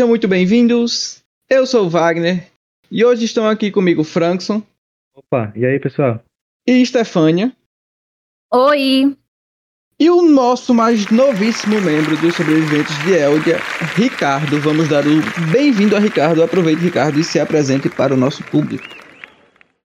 Sejam muito bem-vindos. Eu sou o Wagner e hoje estão aqui comigo Frankson. Opa, e aí, pessoal? E Stefânia. Oi. E o nosso mais novíssimo membro dos sobreviventes de Eldia, Ricardo. Vamos dar o bem-vindo a Ricardo. Aproveite, Ricardo, e se apresente para o nosso público.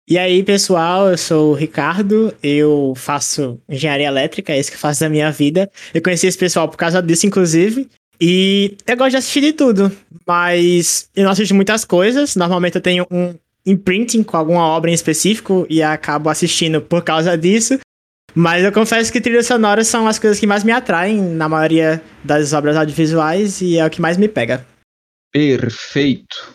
E aí, pessoal, eu sou o Ricardo, eu faço engenharia elétrica, é isso que eu faço da minha vida. Eu conheci esse pessoal por causa disso, inclusive. E eu gosto de assistir de tudo, mas eu não assisto muitas coisas. Normalmente eu tenho um imprinting com alguma obra em específico e acabo assistindo por causa disso. Mas eu confesso que trilhas sonoras são as coisas que mais me atraem na maioria das obras audiovisuais e é o que mais me pega. Perfeito.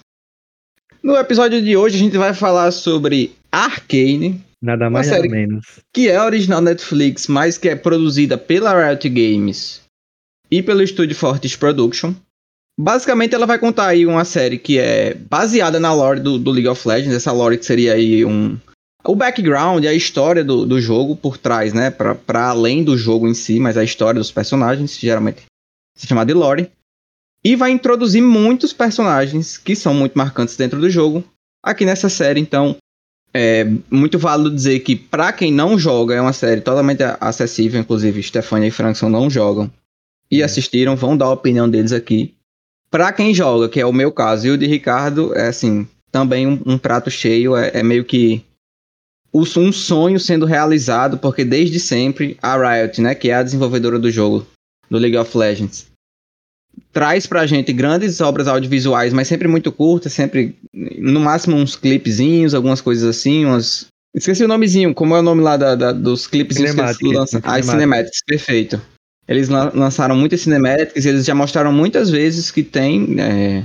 No episódio de hoje a gente vai falar sobre Arcane. Nada mais nada menos. Que é original Netflix, mas que é produzida pela Riot Games e pelo estúdio Fortis Production. Basicamente ela vai contar aí uma série que é baseada na lore do, do League of Legends, essa lore que seria aí um o background, a história do, do jogo por trás, né? Para além do jogo em si, mas a história dos personagens, geralmente se chama de lore. E vai introduzir muitos personagens que são muito marcantes dentro do jogo aqui nessa série. Então, é muito válido dizer que, para quem não joga, é uma série totalmente acessível. Inclusive, Stefania e Frankson não jogam e assistiram, vão dar a opinião deles aqui. Para quem joga, que é o meu caso, e o de Ricardo, é assim, também um, um prato cheio, é, é meio que um sonho sendo realizado, porque desde sempre a Riot, né, que é a desenvolvedora do jogo, do League of Legends, traz pra gente grandes obras audiovisuais, mas sempre muito curtas, sempre no máximo uns clipezinhos, algumas coisas assim, umas Esqueci o nomezinho, como é o nome lá da, da dos clipezinhos que eles lançam? Ah, Cinematics, perfeito. Eles lançaram muitas cinematics, eles já mostraram muitas vezes que tem é,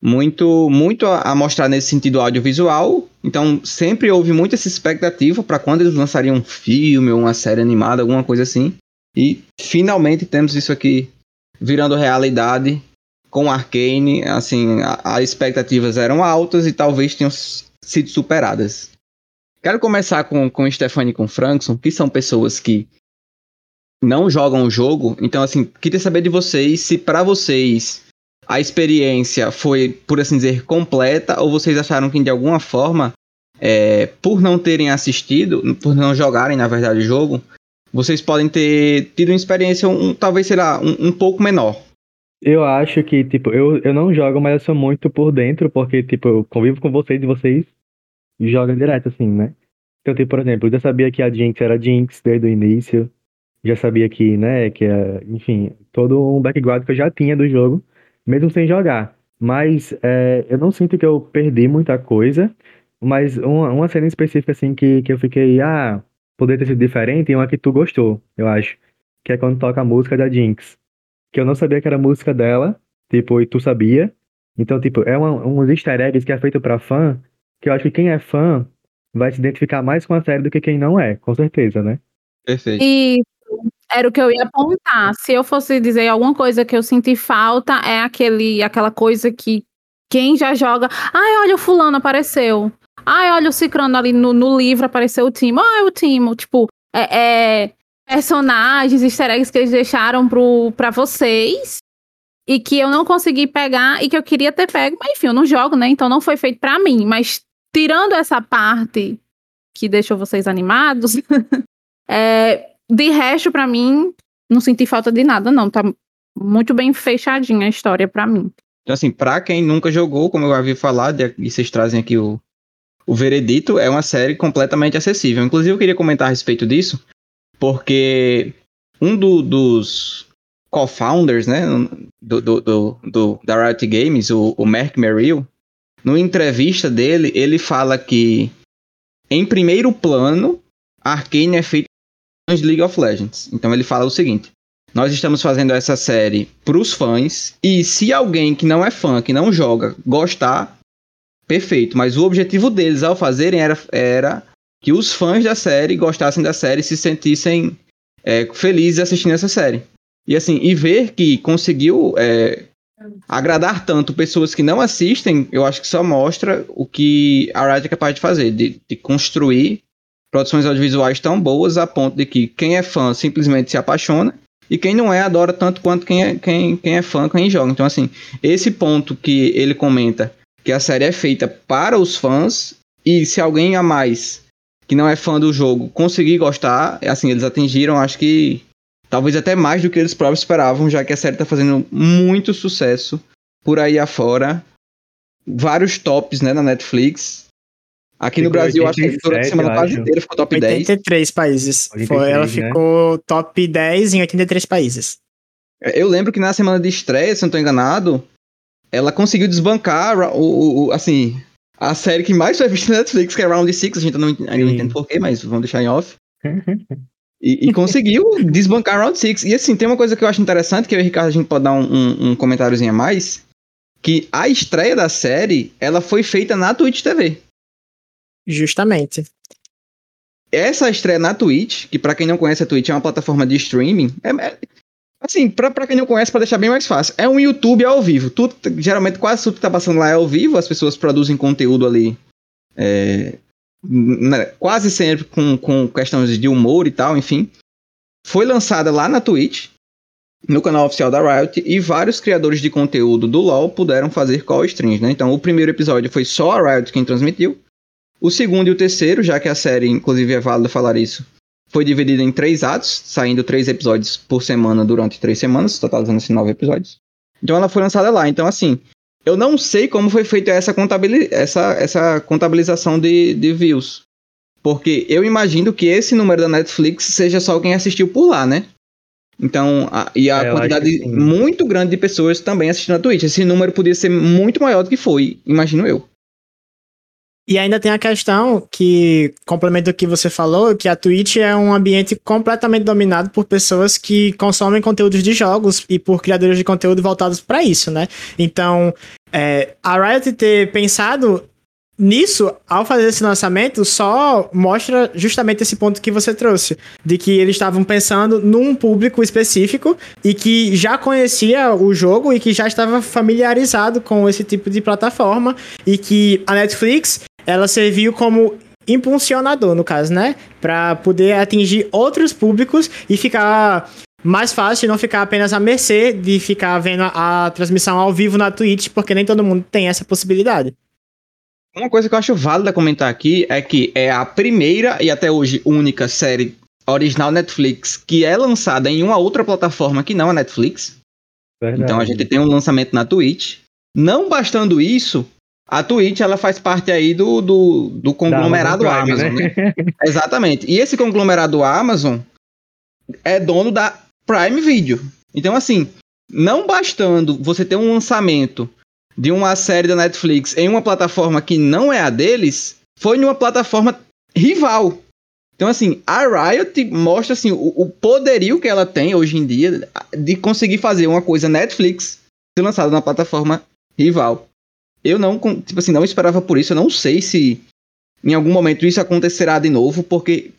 muito, muito a mostrar nesse sentido audiovisual. Então sempre houve muita essa expectativa para quando eles lançariam um filme ou uma série animada, alguma coisa assim. E finalmente temos isso aqui virando realidade com Arcane. Assim, as expectativas eram altas e talvez tenham sido superadas. Quero começar com, com Stephanie e com Frankson, que são pessoas que não jogam o jogo. Então, assim, queria saber de vocês se para vocês a experiência foi, por assim dizer, completa, ou vocês acharam que de alguma forma, é, por não terem assistido, por não jogarem, na verdade, o jogo, vocês podem ter tido uma experiência, um, talvez, será um, um pouco menor. Eu acho que, tipo, eu, eu não jogo, mas eu sou muito por dentro, porque, tipo, eu convivo com vocês e vocês jogam direto, assim, né? Então, tipo, por exemplo, eu já sabia que a Jinx era Jinx desde o início, já sabia que, né, que, é, enfim, todo um background que eu já tinha do jogo mesmo sem jogar. Mas é, eu não sinto que eu perdi muita coisa, mas uma, uma cena específica assim que, que eu fiquei, ah, poderia ter sido diferente, e uma que tu gostou, eu acho. Que é quando toca a música da Jinx. Que eu não sabia que era a música dela, tipo, e tu sabia. Então, tipo, é uma, uns easter eggs que é feito pra fã, que eu acho que quem é fã vai se identificar mais com a série do que quem não é, com certeza, né? Perfeito. E era o que eu ia apontar. Se eu fosse dizer alguma coisa que eu senti falta, é aquele, aquela coisa que quem já joga. Ai, olha, o fulano apareceu. Ai, olha, o Cicrano ali no, no livro apareceu o Timo. Ai, o Timo. Tipo, é, é, personagens, easter eggs que eles deixaram pro, pra vocês. E que eu não consegui pegar e que eu queria ter pego. Mas enfim, eu não jogo, né? Então não foi feito pra mim. Mas tirando essa parte que deixou vocês animados, é, de resto, para mim, não senti falta de nada, não. Tá muito bem fechadinha a história para mim. Então, assim, pra quem nunca jogou, como eu havia falado, e vocês trazem aqui o, o Veredito, é uma série completamente acessível. Inclusive, eu queria comentar a respeito disso, porque um do, dos co-founders, né, do, do, do, do, da Riot Games, o, o Merrill, numa entrevista dele, ele fala que, em primeiro plano, Arkane é feito de League of Legends. Então ele fala o seguinte: nós estamos fazendo essa série para os fãs e se alguém que não é fã, que não joga, gostar, perfeito. Mas o objetivo deles ao fazerem era, era que os fãs da série gostassem da série e se sentissem é, felizes assistindo essa série. E assim, e ver que conseguiu é, agradar tanto pessoas que não assistem, eu acho que só mostra o que a Riot é capaz de fazer, de, de construir produções audiovisuais tão boas a ponto de que quem é fã simplesmente se apaixona E quem não é, adora tanto quanto quem é, quem, quem é fã, quem joga. Então, assim, esse ponto que ele comenta, que a série é feita para os fãs, e se alguém a mais que não é fã do jogo conseguir gostar, assim, eles atingiram, acho que talvez até mais do que eles próprios esperavam, já que a série tá fazendo muito sucesso por aí afora. Vários tops, né, na Netflix. Aqui no Ficou Brasil, acho que durante a 87, semana quase inteira ficou top 10. 83 países. 83, Foi, ela né? ficou top 10 em 83 países. Eu lembro que na semana de estreia, se eu não tô enganado, ela conseguiu desbancar o, o- o- assim, a série que mais foi vista na Netflix, que é Round 6, a gente não, ainda não entende porquê, mas vamos deixar em off. E, e conseguiu desbancar Round 6. E assim, tem uma coisa que eu acho interessante, que eu e o Ricardo a gente pode dar um, um, um comentáriozinho a mais, que a estreia da série, ela foi feita na Twitch TV. Justamente. Essa estreia na Twitch, que pra quem não conhece a Twitch é uma plataforma de streaming, é, é- assim, pra, quem não conhece, pra deixar bem mais fácil, é um YouTube ao vivo. Tudo, geralmente quase tudo que tá passando lá é ao vivo, as pessoas produzem conteúdo ali é, né, quase sempre com, com questões de humor e tal, enfim. Foi lançada lá na Twitch, no canal oficial da Riot, e vários criadores de conteúdo do LoL puderam fazer call streams, né? Então o primeiro episódio foi só a Riot quem transmitiu. O segundo e o terceiro, já que a série, inclusive é válido falar isso, foi dividida em três atos, saindo três episódios por semana durante três semanas, totalizando assim nove episódios. Então ela foi lançada lá. Então, assim, eu não sei como foi feita essa, essa, essa contabilização de, de views. Porque eu imagino que esse número da Netflix seja só quem assistiu por lá, né? Então, a- e a É, quantidade muito grande de pessoas também assistindo a Twitch. Esse número podia ser muito maior do que foi, imagino eu. E ainda tem a questão que, complemento o que você falou, que a Twitch é um ambiente completamente dominado por pessoas que consomem conteúdos de jogos e por criadores de conteúdo voltados para isso, né? Então, é, a Riot ter pensado nisso ao fazer esse lançamento só mostra justamente esse ponto que você trouxe, de que eles estavam pensando num público específico e que já conhecia o jogo e que já estava familiarizado com esse tipo de plataforma e que a Netflix ela serviu como impulsionador, no caso, né? Pra poder atingir outros públicos e ficar mais fácil, não ficar apenas à mercê de ficar vendo a, a transmissão ao vivo na Twitch, porque nem todo mundo tem essa possibilidade. Uma coisa que eu acho válida comentar aqui é que é a primeira e até hoje única série original Netflix que é lançada em uma outra plataforma que não a Netflix. Verdade. Então a gente tem um lançamento na Twitch. Não bastando isso, a Twitch ela faz parte aí do, do, do conglomerado Amazon Prime, Amazon, né? Exatamente. E esse conglomerado Amazon é dono da Prime Video. Então, assim, não bastando você ter um lançamento de uma série da Netflix em uma plataforma que não é a deles, foi numa plataforma rival. Então, assim, a Riot mostra assim, o, o poderio que ela tem hoje em dia de conseguir fazer uma coisa Netflix ser lançada na plataforma rival. Eu não, tipo assim, não esperava por isso. Eu não sei se em algum momento isso acontecerá de novo, porque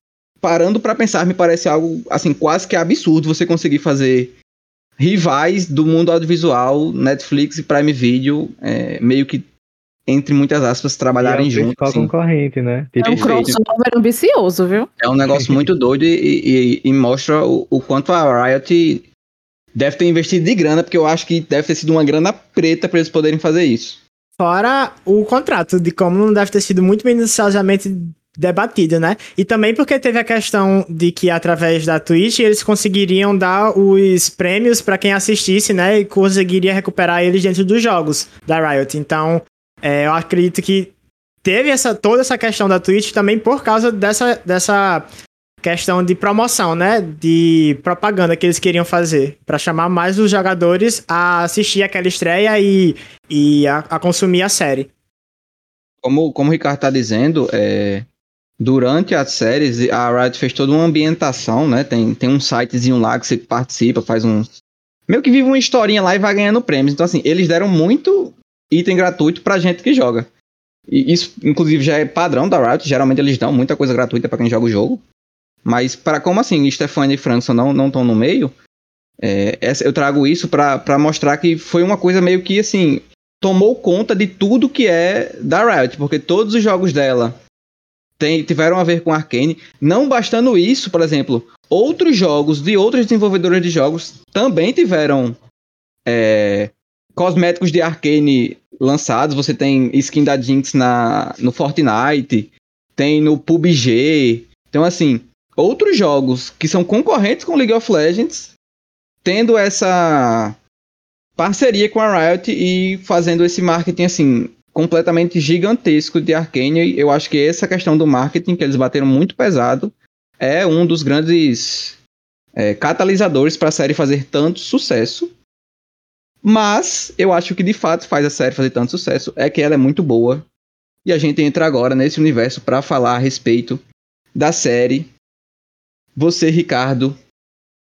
parando pra pensar, me parece algo assim quase que absurdo você conseguir fazer rivais do mundo audiovisual, Netflix e Prime Video, é, meio que entre muitas aspas trabalharem E é juntos. assim. concorrente, né? É um crossover ambicioso, viu? É um negócio muito doido e, e- e mostra o, o quanto a Riot deve ter investido de grana, porque eu acho que deve ter sido uma grana preta para eles poderem fazer isso. Fora o contrato, de como não deve ter sido muito minuciosamente debatido, né? E também porque teve a questão de que através da Twitch eles conseguiriam dar os prêmios pra quem assistisse, né? E conseguiria recuperar eles dentro dos jogos da Riot. Então, é, eu acredito que teve essa, toda essa questão da Twitch também por causa dessa, dessa questão de promoção, né? De propaganda que eles queriam fazer pra chamar mais os jogadores a assistir aquela estreia e, e a, a consumir a série. Como, como o Ricardo tá dizendo, é, durante as séries, a Riot fez toda uma ambientação, né? Tem, tem um sitezinho lá que você participa, faz um. Meio que vive uma historinha lá e vai ganhando prêmios. Então, assim, eles deram muito item gratuito pra gente que joga. E isso, inclusive, já é padrão da Riot. Geralmente eles dão muita coisa gratuita pra quem joga o jogo. Mas, para como assim, Stefani e Frankson não estão no meio, é, essa- eu trago isso pra mostrar que foi uma coisa meio que assim. Tomou conta de tudo que é da Riot, porque todos os jogos dela tem, tiveram a ver com Arkane. Não bastando isso, por exemplo, outros jogos de outros desenvolvedores de jogos também tiveram é, cosméticos de Arkane lançados. Você tem skin da Jinx na, no Fortnite, tem no PUBG. Então, assim, outros jogos que são concorrentes com League of Legends tendo essa parceria com a Riot e fazendo esse marketing assim completamente gigantesco de Arcane. Eu acho que essa questão do marketing que eles bateram muito pesado é um dos grandes é, catalisadores para a série fazer tanto sucesso. Mas eu acho que de fato faz a série fazer tanto sucesso é que ela é muito boa. E a gente entra agora nesse universo para falar a respeito da série. Você, Ricardo,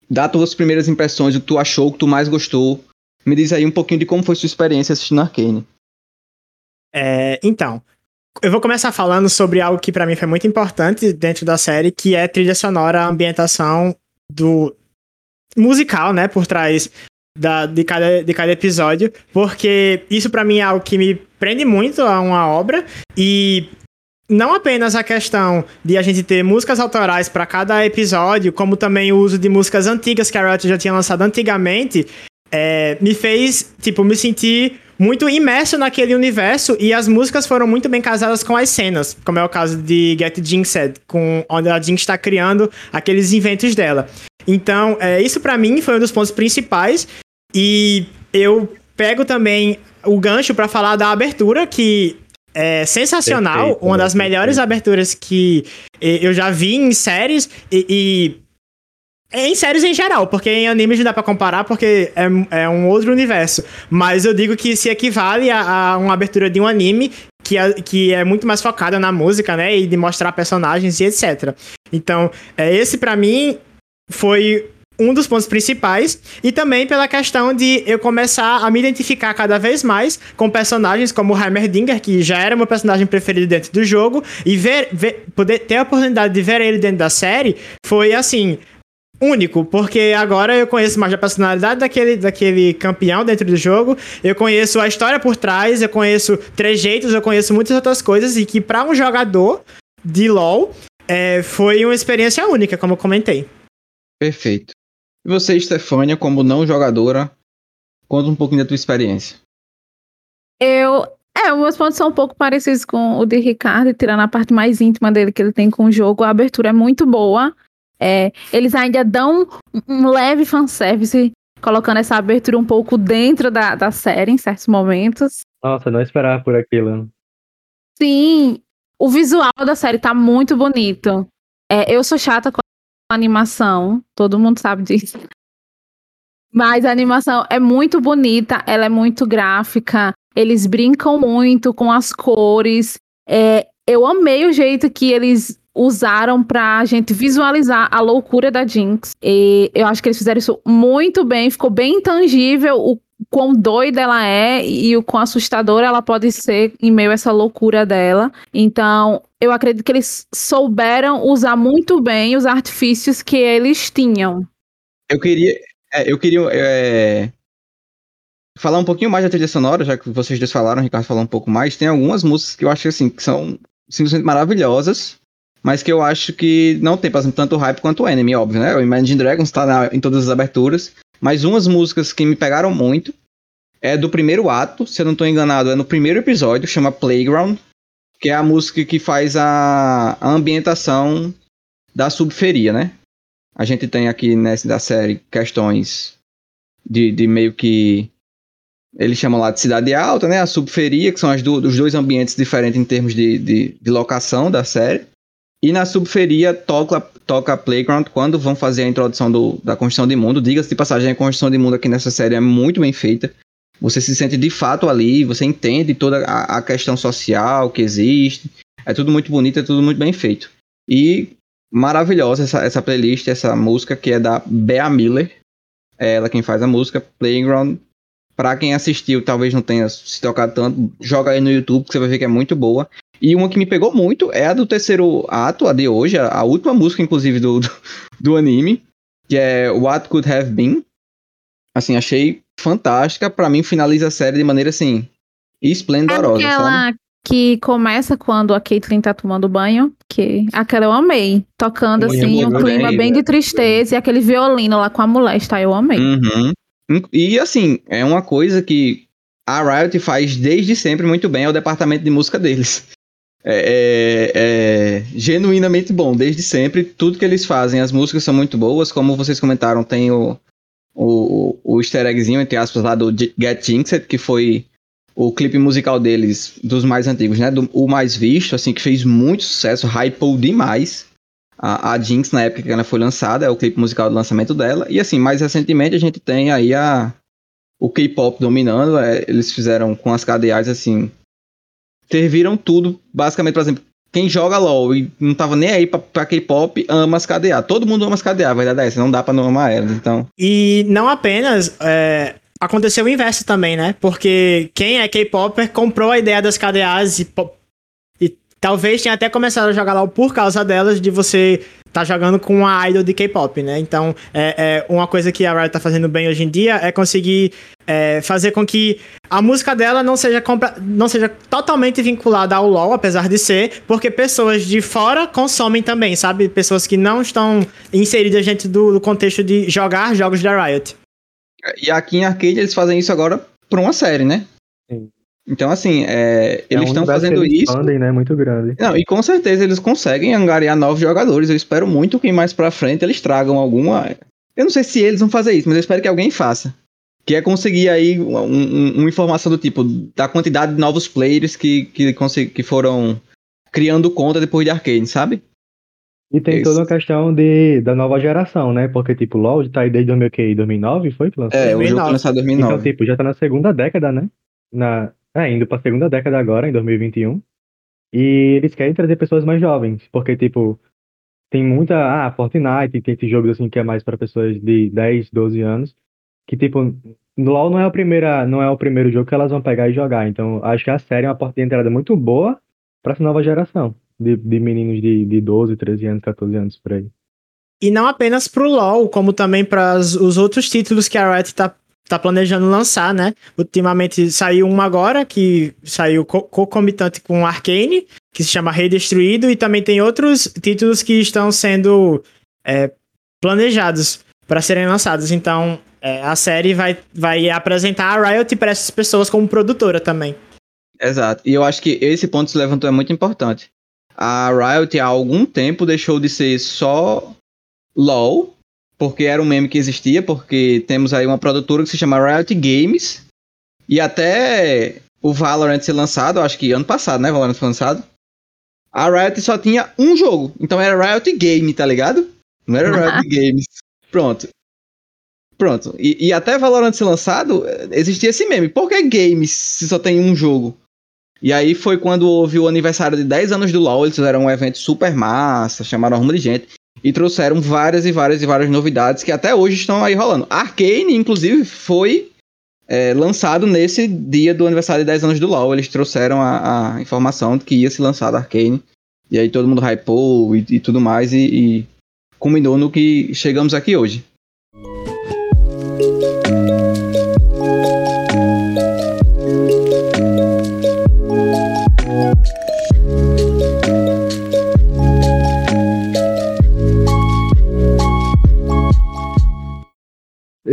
dá tuas primeiras impressões, o que tu achou, o que tu mais gostou. Me diz aí um pouquinho de como foi sua experiência assistindo Arcane. É, então, eu vou começar falando sobre algo que para mim foi muito importante dentro da série, que é trilha sonora, a ambientação do musical, né, por trás da, de, cada, de cada episódio, porque isso para mim é algo que me prende muito a uma obra e não apenas a questão de a gente ter músicas autorais para cada episódio, como também o uso de músicas antigas que a Riot já tinha lançado antigamente, é, me fez, tipo, me sentir muito imerso naquele universo e as músicas foram muito bem casadas com as cenas, como é o caso de Get Jinxed, com onde a Jinx está criando aqueles inventos dela. Então, é, isso para mim foi um dos pontos principais e eu pego também o gancho para falar da abertura que é sensacional, Perfeito, uma das melhores aberturas que eu já vi em séries e, e em séries em geral, porque em animes não dá pra comparar porque é, é um outro universo. Mas eu digo que se equivale a, a uma abertura de um anime que é, que é muito mais focada na música, né? E de mostrar personagens e etc. Então, é, esse para mim foi um dos pontos principais, e também pela questão de eu começar a me identificar cada vez mais com personagens como o Heimerdinger, que já era meu personagem preferido dentro do jogo, e ver, ver, poder ter a oportunidade de ver ele dentro da série foi assim único, porque agora eu conheço mais a personalidade daquele, daquele campeão dentro do jogo, eu conheço a história por trás, eu conheço trejeitos, eu conheço muitas outras coisas, e que para um jogador de LoL é, foi uma experiência única, como eu comentei. Perfeito. E você, Stefânia, como não jogadora, conta um pouquinho da tua experiência. Eu. É, os meus pontos são um pouco parecidos com o de Ricardo, tirando a parte mais íntima dele que ele tem com o jogo. A abertura é muito boa. É, eles ainda dão um leve fanservice, colocando essa abertura um pouco dentro da, da série em certos momentos. Nossa, não esperava por aquilo. Sim, o visual da série tá muito bonito. É, eu sou chata com a animação, todo mundo sabe disso. Mas a animação é muito bonita, ela é muito gráfica, eles brincam muito com as cores. É, eu amei o jeito que eles usaram pra gente visualizar a loucura da Jinx. E eu acho que eles fizeram isso muito bem, ficou bem intangível o quão doida ela é e o quão assustadora ela pode ser em meio a essa loucura dela. Então, eu acredito que eles souberam usar muito bem os artifícios que eles tinham. Eu queria. É, eu queria. É, falar um pouquinho mais da trilha sonora, já que vocês dois falaram, o Ricardo falou um pouco mais. Tem algumas músicas que eu acho assim, que são simplesmente maravilhosas mas que eu acho que não tem, por exemplo, tanto hype quanto o Enemy, óbvio, né? O Imagine Dragons tá na, em todas as aberturas, mas umas músicas que me pegaram muito é do primeiro ato, se eu não estou enganado, é no primeiro episódio, chama Playground, que é a música que faz a, a ambientação da subferia, né? A gente tem aqui nessa da série questões de, de meio que eles chamam lá de cidade alta, né? A subferia, que são as do, os dois ambientes diferentes em termos de, de, de locação da série. E na subferia toca, toca Playground quando vão fazer a introdução do, da construção de mundo. Diga-se de passagem, a construção de mundo aqui nessa série é muito bem feita. Você se sente de fato ali, você entende toda a, a questão social que existe. É tudo muito bonito, é tudo muito bem feito. E maravilhosa essa, essa playlist, essa música que é da Bea Miller. É ela quem faz a música, Playground. Pra quem assistiu, talvez não tenha se tocado tanto, joga aí no YouTube que você vai ver que é muito boa. E uma que me pegou muito é a do terceiro ato, a de hoje, a, a última música, inclusive, do, do, do, anime, que é What Could Have Been. Assim, achei fantástica. para mim, finaliza a série de maneira, assim, esplendorosa, aquela, sabe? que começa quando a Caitlyn tá tomando banho, que aquela eu amei. Tocando Muito assim, um bom, clima né? bem de tristeza e aquele violino lá com a molesta, eu amei. Uhum. E assim, é uma coisa que a Riot faz desde sempre muito bem, é o departamento de música deles. É, é- é genuinamente bom, desde sempre. Tudo que eles fazem, as músicas são muito boas. Como vocês comentaram, tem o, o, o easter eggzinho, entre aspas, lá do Get Jinxed, que foi o clipe musical deles, dos mais antigos, né? Do- o mais visto, assim, que fez muito sucesso, hypou demais a, a Jinx na época que ela foi lançada, é o clipe musical do lançamento dela. E assim, mais recentemente a gente tem aí a, o K-pop dominando, é, eles fizeram com as KDAs assim, serviram tudo, basicamente, por exemplo, quem joga LoL e não tava nem aí pra, pra K-pop, ama as KDA. Todo mundo ama as KDA, a verdade é essa, não dá pra não amar elas, então... E não apenas. é, aconteceu o inverso também, né? Porque quem é K-Popper comprou a ideia das KDAs e, e talvez tenha até começado a jogar lá por causa delas, de você tá jogando com a idol de K-pop, né? Então, é, é, uma coisa que a Riot tá fazendo bem hoje em dia é conseguir é, fazer com que a música dela não seja, não seja totalmente vinculada ao LoL, apesar de ser, porque pessoas de fora consomem também, sabe? Pessoas que não estão inseridas dentro do, do contexto de jogar jogos da Riot. E aqui em Arcade eles fazem isso agora pra uma série, né? Então, assim, é, É eles estão fazendo eles isso... expandem, né? Muito grande. Não, e com certeza eles conseguem angariar novos jogadores. Eu espero muito que mais pra frente eles tragam alguma. Eu não sei se eles vão fazer isso, mas eu espero que alguém faça. Que é conseguir aí um- um- uma informação do tipo da quantidade de novos players que, que, que foram criando conta depois de Arcane, sabe? E tem Isso. toda uma questão de, da nova geração, né? Porque, tipo, LoL tá aí desde 2000, que, 2009, foi que lançou? É, o jogo 2009. foi lançado em Então, 2009. tipo, já tá na segunda década, né? Na, é, indo pra segunda década agora, em 2021. E eles querem trazer pessoas mais jovens, porque, tipo, tem muita. Ah, Fortnite, tem esses jogos assim que é mais pra pessoas de 10, 12 anos. Que, tipo, LoL não é, a primeira, não é o primeiro jogo que elas vão pegar e jogar. Então, acho que a série é uma porta de entrada muito boa pra essa nova geração. De, de meninos de, de 12, 13 anos, 14 anos por aí. E não apenas pro LoL, como também para os outros títulos que a Riot tá, tá planejando lançar, né? Ultimamente saiu um agora, que saiu co- concomitante com Arcane, que se chama Redestruído, e também tem outros títulos que estão sendo é, planejados para serem lançados. Então, é, a série vai, vai apresentar a Riot para essas pessoas como produtora também. Exato. E eu acho que esse ponto que você levantou é muito importante. A Riot há algum tempo deixou de ser só LoL, porque era um meme que existia, porque temos aí uma produtora que se chama Riot Games. E até o Valorant ser lançado, acho que ano passado, né? Valorant foi lançado. A Riot só tinha um jogo. Então era Riot Game, tá ligado? Não era Riot Games. Pronto. Pronto. E, e até Valorant ser lançado, existia esse meme. Por que games se só tem um jogo? E aí foi quando houve o aniversário de 10 anos do LoL, eles fizeram um evento super massa, chamaram uma de gente e trouxeram várias e várias e várias novidades que até hoje estão aí rolando. Arcane, inclusive, foi é, lançado nesse dia do aniversário de 10 anos do LoL. Eles trouxeram a, a informação de que ia se lançar Arcane. E aí todo mundo hypou e, e tudo mais e, e culminou no que chegamos aqui hoje.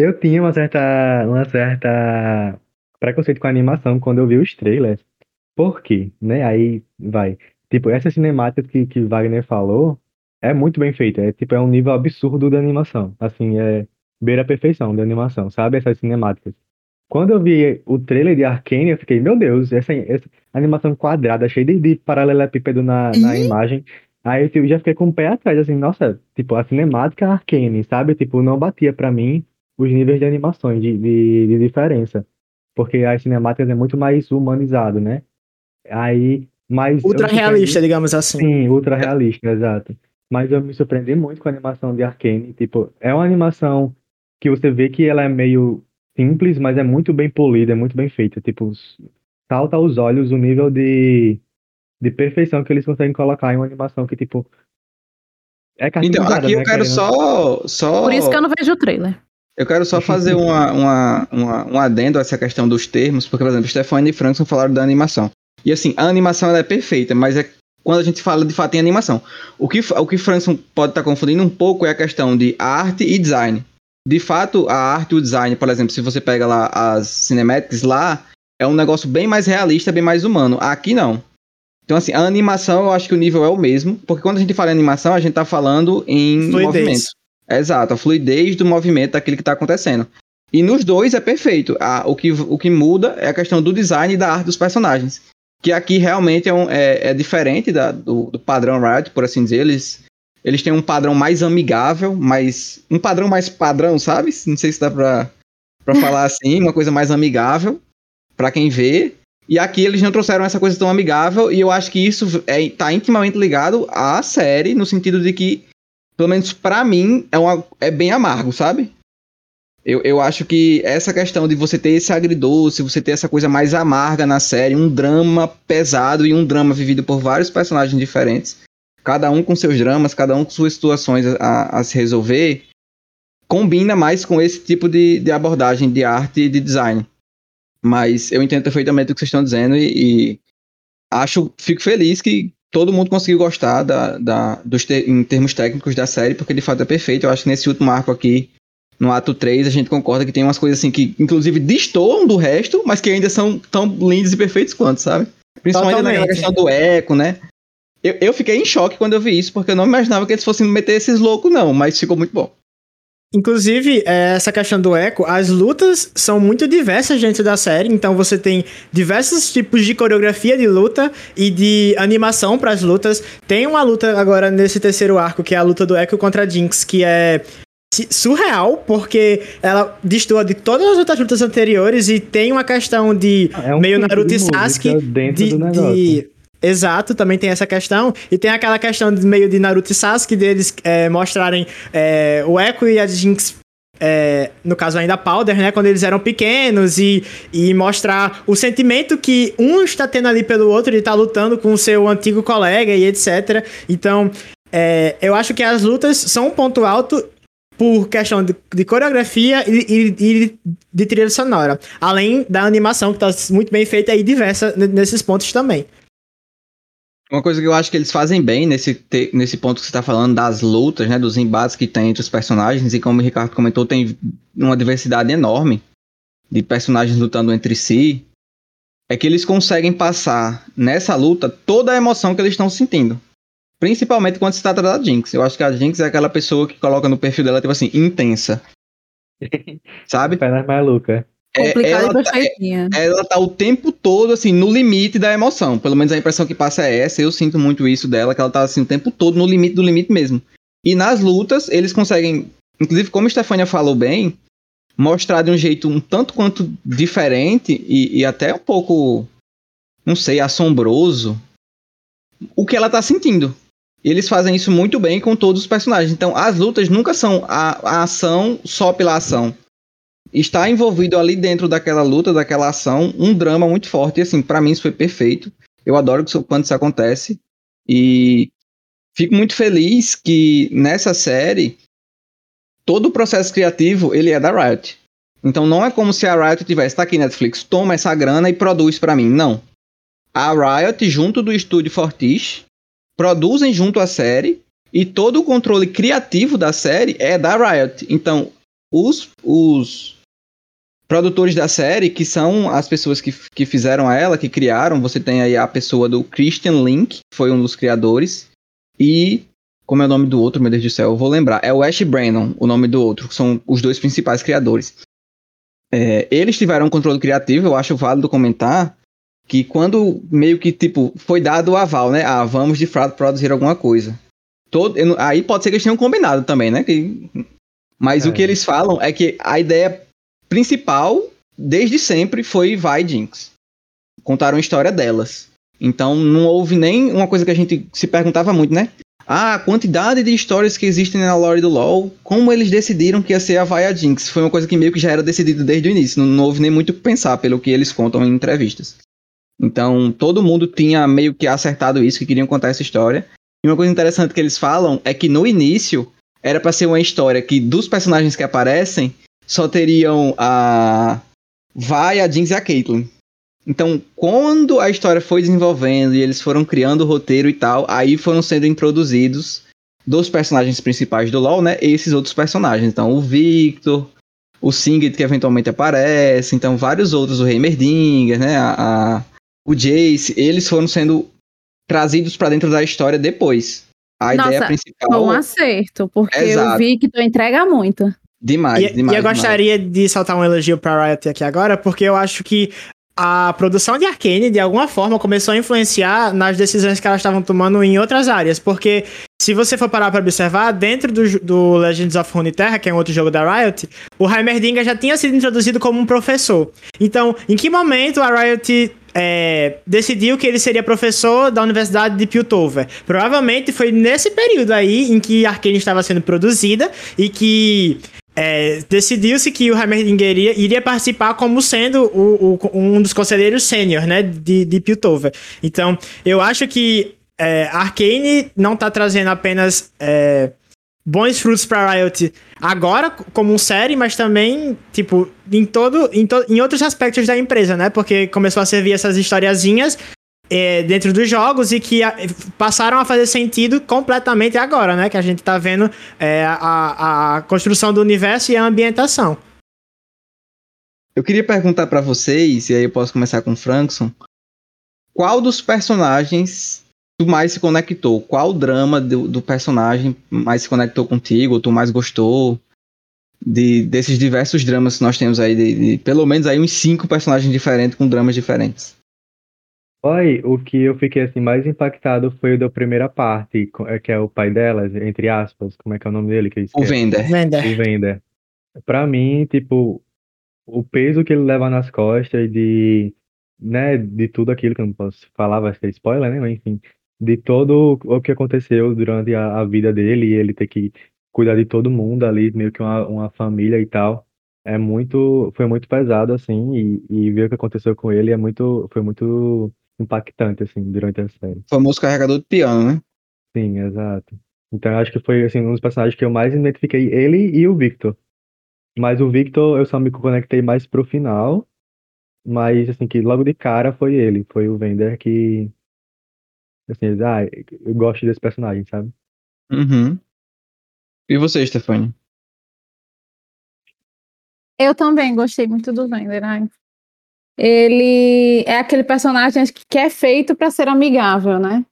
Eu tinha uma certa, uma certa preconceito com a animação quando eu vi os trailers. Por quê? Né? Aí vai. Tipo, essas cinemáticas que, que Wagner falou é muito bem feita. É tipo, é um nível absurdo de animação. Assim, é beira a perfeição de animação, sabe? Essas cinemáticas. Quando eu vi o trailer de Arcane, eu fiquei, meu Deus, essa, essa animação quadrada, cheia de, de paralelepípedo na, na imagem. Aí eu tipo, já fiquei com o pé atrás, assim, nossa, tipo, a cinemática Arcane, sabe? Tipo, não batia pra mim os níveis de animações, de, de, de diferença. Porque as cinemáticas é muito mais humanizado, né? Aí, mas... eu Ultra realista, digamos assim. Sim, ultra realista, exato. Mas eu me surpreendi muito com a animação de Arcane. Tipo, é uma animação que você vê que ela é meio simples, mas é muito bem polida, é muito bem feita. Tipo, salta aos olhos o nível de, de perfeição que eles conseguem colocar em uma animação que, tipo, é Então, aqui eu né, quero querendo- só, só. Por isso que eu não vejo o trailer. Eu quero só fazer uma, uma, uma- um adendo a essa questão dos termos, porque, por exemplo, Stefani e Frankson falaram da animação. E assim, a animação ela é perfeita, mas é quando a gente fala de fato em animação. O que, o que Franson pode estar tá confundindo um pouco é a questão de arte e design. De fato, a arte e o design, por exemplo, se você pega lá as cinematics lá, é um negócio bem mais realista, bem mais humano. Aqui não. Então, assim, a animação eu acho que o nível é o mesmo, porque quando a gente fala em animação, a gente tá falando em Fluidez. movimento. Exato, a fluidez do movimento daquilo que tá acontecendo. E nos dois é perfeito. Ah, o, que, o que muda é a questão do design e da arte dos personagens. Que aqui realmente é, um, é, é diferente da, do, do, padrão Riot, por assim dizer. Eles, eles têm um padrão mais amigável, mais. Um padrão mais padrão, sabe? Não sei se dá pra, pra falar assim, uma coisa mais amigável para quem vê. E aqui eles não trouxeram essa coisa tão amigável, e eu acho que isso é, tá intimamente ligado à série, no sentido de que, pelo menos para mim, é, uma, é bem amargo, sabe? Eu, eu acho que essa questão de você ter esse agridoce, você ter essa coisa mais amarga na série, um drama pesado e um drama vivido por vários personagens diferentes, cada um com seus dramas, cada um com suas situações a, a se resolver, combina mais com esse tipo de, de abordagem de arte e de design. Mas eu entendo perfeitamente o que vocês estão dizendo e, e acho, fico feliz que todo mundo conseguiu gostar da, da, dos te, em termos técnicos da série, porque de fato é perfeito. Eu acho que nesse último arco aqui no ato 3, a gente concorda que tem umas coisas assim que, inclusive, destoam do resto, mas que ainda são tão lindas e perfeitas quanto, sabe? Principalmente Totalmente. naquela questão do eco, né? Eu, eu fiquei em choque quando eu vi isso, porque eu não imaginava que eles fossem meter esses loucos, não, mas ficou muito bom. Inclusive, é, essa questão do eco, as lutas são muito diversas dentro da série, então você tem diversos tipos de coreografia de luta e de animação para as lutas. Tem uma luta agora nesse terceiro arco, que é a luta do Echo contra Jinx, que é surreal, porque ela destoa de todas as outras lutas anteriores e tem uma questão de é um meio Naruto e Sasuke dentro de, do negócio. de Exato, também tem essa questão. E tem aquela questão de meio de Naruto e Sasuke deles é, mostrarem é, o Echo e a Jinx é, no caso ainda Powder, né, quando eles eram pequenos e, e mostrar o sentimento que um está tendo ali pelo outro, ele está lutando com o seu antigo colega e etc. Então, é, eu acho que as lutas são um ponto alto por questão de, de coreografia e, e, e, de trilha sonora. Além da animação, que está muito bem feita e diversa nesses pontos também. Uma coisa que eu acho que eles fazem bem nesse, nesse ponto que você está falando das lutas, né, dos embates que tem entre os personagens, e como o Ricardo comentou, tem uma diversidade enorme de personagens lutando entre si, é que eles conseguem passar nessa luta toda a emoção que eles estão sentindo. Principalmente quando se trata da Jinx. Eu acho que a Jinx é aquela pessoa que coloca no perfil dela, tipo assim, intensa. Sabe? Pernas maluca. É, Complicada ela, e perfeitinha. Tá, ela tá o tempo todo, assim, no limite da emoção. Pelo menos a impressão que passa é essa. Eu sinto muito isso dela, que ela tá, assim, o tempo todo no limite do limite mesmo. E nas lutas, eles conseguem, inclusive, como a Stefania falou bem, mostrar de um jeito um tanto quanto diferente e, e até um pouco, não sei, assombroso o que ela tá sentindo. Eles fazem isso muito bem com todos os personagens. Então, as lutas nunca são a, a ação só pela ação. Está envolvido ali dentro daquela luta, daquela ação, um drama muito forte. E assim, para mim isso foi perfeito. Eu adoro quando isso acontece. E fico muito feliz que nessa série todo o processo criativo ele é da Riot. Então não é como se a Riot tivesse, tá aqui Netflix, toma essa grana e produz para mim. Não. A Riot, junto do estúdio Fortiche, produzem junto à série e todo o controle criativo da série é da Riot. Então, os, os produtores da série, que são as pessoas que, que fizeram ela, que criaram, você tem aí a pessoa do Christian Link, que foi um dos criadores, e como é o nome do outro, meu Deus do céu, eu vou lembrar. É o Ash Brennan, o nome do outro, são os dois principais criadores. É, eles tiveram um controle criativo, eu acho válido comentar, que quando meio que, tipo, foi dado o aval, né? Ah, vamos de fato produzir alguma coisa. Todo, aí pode ser que eles tenham combinado também, né? Que, mas é. o que eles falam é que a ideia principal, desde sempre, foi Vai Jinx. Contaram a história delas. Então não houve nem uma coisa que a gente se perguntava muito, né? Ah, a quantidade de histórias que existem na lore do LoL, como eles decidiram que ia ser a Vaia Jinx? Foi uma coisa que meio que já era decidida desde o início, não, não houve nem muito o que pensar pelo que eles contam em entrevistas. Então, todo mundo tinha meio que acertado isso, que queriam contar essa história. E uma coisa interessante que eles falam é que no início era para ser uma história que dos personagens que aparecem só teriam a Vai, a Jinx e a Caitlyn. Então, quando a história foi desenvolvendo e eles foram criando o roteiro e tal, aí foram sendo introduzidos dos personagens principais do LoL, né? Esses outros personagens. Então, o Victor, o Singed que eventualmente aparece, então vários outros, o Heimerdinger, né? A, a, o Jace, eles foram sendo trazidos para dentro da história depois. A Nossa, ideia principal. Foi um acerto, porque Exato. eu vi que tu entrega muito. Demais, E, demais. e eu demais. gostaria de soltar um elogio pra Riot aqui agora, porque eu acho que a produção de Arcane, de alguma forma, começou a influenciar nas decisões que elas estavam tomando em outras áreas. Porque, se você for parar pra observar, dentro do, do Legends of Runeterra, que é um outro jogo da Riot, o Heimerdinger já tinha sido introduzido como um professor. Então, em que momento a Riot é, decidiu que ele seria professor da Universidade de Piltover? Provavelmente foi nesse período aí em que Arcane estava sendo produzida e que é, decidiu-se que o Heimerdinger iria, iria participar como sendo o, o- um dos conselheiros sênior, né, de, de Piltover. Então, eu acho que é, Arcane não tá trazendo apenas é, bons frutos pra Riot agora como série, mas também, tipo, em todo, em, to, em outros aspectos da empresa, né, porque começou a servir essas historiazinhas é, dentro dos jogos e que a- passaram a fazer sentido completamente agora, né? Que a gente tá vendo é, a, a construção do universo e a ambientação. Eu queria perguntar pra vocês, e aí eu posso começar com o Frankson. Qual dos personagens tu mais se conectou? Qual drama do, do personagem mais se conectou contigo? Ou tu mais gostou? De, desses diversos dramas que nós temos aí, de, de pelo menos aí uns cinco personagens diferentes com dramas diferentes. Oi, o que eu fiquei assim mais impactado foi o da primeira parte, co- é, que é o pai delas, entre aspas, como é que é o nome dele que eu O? Vender. Vender. O Vender. Pra mim, tipo, o peso que ele leva nas costas de, né, de tudo aquilo que eu não posso falar, vai ser spoiler, né, mas enfim, de todo o que aconteceu durante a, a vida dele e ele ter que cuidar de todo mundo ali, meio que uma, uma família e tal. É muito, foi muito pesado, assim, e, e ver o que aconteceu com ele é muito, foi muito impactante, assim, durante a série. O famoso carregador de piano, né? Sim, exato. Então eu acho que foi assim, um dos personagens que eu mais identifiquei, ele e o Victor. Mas o Victor eu só me conectei mais pro final, mas assim, que logo de cara foi ele, foi o Vender que assim, ah, eu gosto desse personagem, sabe? Uhum. E você, Stefania? Eu também gostei muito do Vender. ai. Ele é aquele personagem que é feito para ser amigável, né?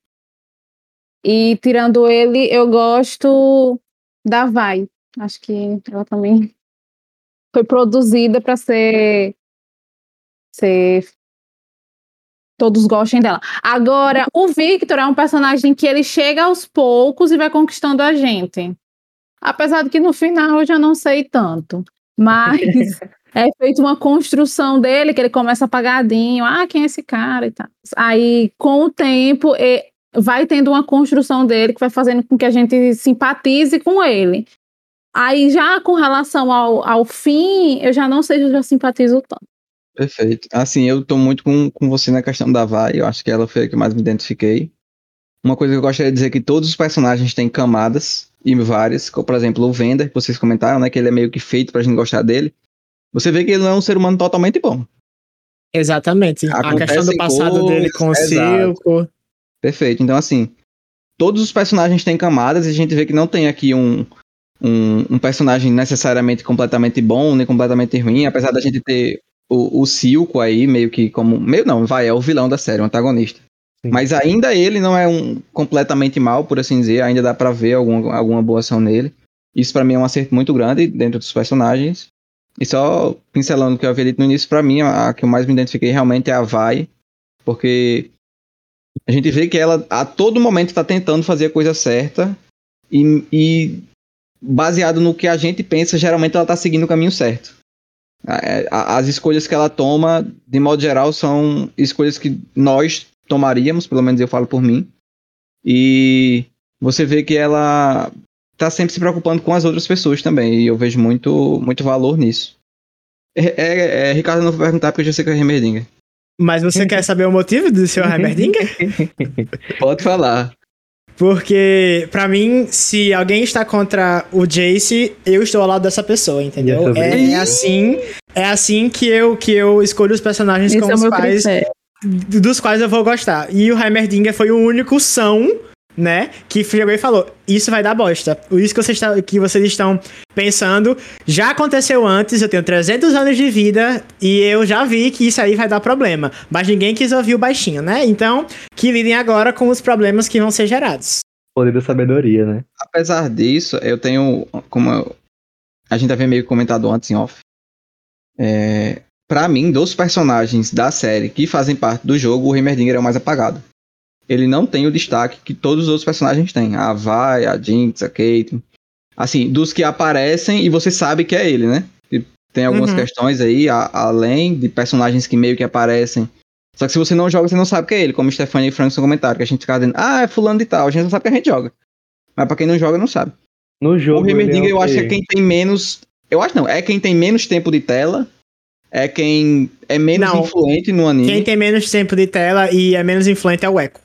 E tirando ele, eu gosto da Vai. Acho que ela também foi produzida para ser ser todos gostem dela. Agora, o Victor é um personagem que ele chega aos poucos e vai conquistando a gente. Apesar de que no final eu já não sei tanto. Mas é feita uma construção dele, que ele começa apagadinho. Ah, quem é esse cara e tal. Aí, com o tempo, vai tendo uma construção dele que vai fazendo com que a gente simpatize com ele. Aí, já com relação ao, ao fim, eu já não sei se eu já simpatizo tanto. Perfeito. Assim, eu tô muito com, com você na questão da Vai, eu acho que ela foi a que mais me identifiquei. Uma coisa que eu gostaria de dizer é que todos os personagens têm camadas, e várias, como por exemplo o Vender, que vocês comentaram, né, que ele é meio que feito pra gente gostar dele. Você vê que ele não é um ser humano totalmente bom. Exatamente. a questão do passado dele com o coisas, circo. Perfeito. Então, assim, todos os personagens têm camadas e a gente vê que não tem aqui um, um, um personagem necessariamente completamente bom, nem completamente ruim, apesar da gente ter o, o Silco aí, meio que como. Meio não, vai, é o vilão da série, o antagonista. Sim. Mas ainda ele não é um completamente mal, por assim dizer, ainda dá pra ver alguma, alguma boa ação nele. Isso pra mim é um acerto muito grande dentro dos personagens. E só pincelando o que eu havia dito no início, pra mim a, que eu mais me identifiquei realmente é a Vai, porque a gente vê que ela a todo momento está tentando fazer a coisa certa e, e baseado no que a gente pensa, geralmente ela está seguindo o caminho certo. A- As escolhas que ela toma, de modo geral, são escolhas que nós tomaríamos, pelo menos eu falo por mim. E você vê que ela tá sempre se preocupando com as outras pessoas também, e eu vejo muito, muito valor nisso. É, é- é, Ricardo, eu não vou perguntar porque eu já sei que é Remerdinger. Mas você quer saber o motivo do seu Heimerdinger? Pode falar. Porque, pra mim, se alguém está contra o Jace, eu estou ao lado dessa pessoa, entendeu? É, é assim, é assim que eu, que eu escolho os personagens Esse com é os quais critério. dos quais eu vou gostar. E o Heimerdinger foi o único são, né, que chegou e falou: Isso vai dar bosta. Isso que vocês, está- que vocês estão pensando já aconteceu antes. Eu tenho 300 anos de vida e eu já vi que isso aí vai dar problema. Mas ninguém quis ouvir o baixinho, né? Então, que lidem agora com os problemas que vão ser gerados. Poder da sabedoria, né? Apesar disso, eu tenho, como eu- a gente havia meio comentado antes em off, é, para mim, dos personagens da série que fazem parte do jogo, o Heimerdinger é o mais apagado. Ele não tem o destaque que todos os outros personagens têm. A Vai, a Jinx, a Caitlyn. Assim, dos que aparecem e você sabe que é ele, né? E Tem algumas Uhum. questões aí, a- além de personagens que meio que aparecem. Só que se você não joga, você não sabe que é ele, como Stephanie e Frank no comentário, que a gente fica dizendo, ah, é fulano de tal, a gente não sabe que a gente joga. Mas pra quem não joga, não sabe. No jogo. o Heimerdinger é eu acho que é quem tem menos. Eu acho não, é quem tem menos tempo de tela. É quem é menos Não. influente no anime. Quem tem menos tempo de tela e é menos influente é o Echo.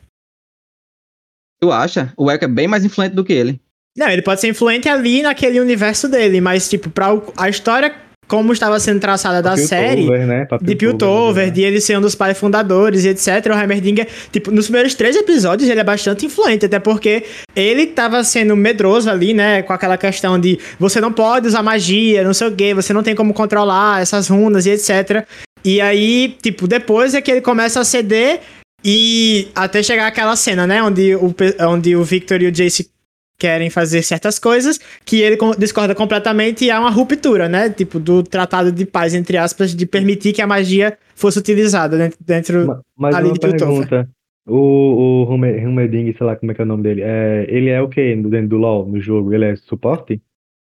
Tu acha? O Echo é bem mais influente do que ele. Não, ele pode ser influente ali naquele universo dele, mas, tipo, pra o- a história como estava sendo traçada da série. né? De Piltover, né? de ele ser um dos pais fundadores e etc. O Heimerdinger, tipo, nos primeiros três episódios ele é bastante influente, até porque ele tava sendo medroso ali, né? Com aquela questão de você não pode usar magia, não sei o quê, você não tem como controlar essas runas e etc. E aí, tipo, depois é que ele começa a ceder e até chegar aquela cena, né? Onde o, onde o Victor e o Jace querem fazer certas coisas que ele discorda completamente e há uma ruptura, né? Tipo, do tratado de paz, entre aspas, de permitir que a magia fosse utilizada dentro. dentro... Ma- Mas ali uma de pergunta. O, o Hume- Humerding, sei lá como é que é o nome dele. É, ele é o que dentro do LoL, no jogo? Ele é suporte?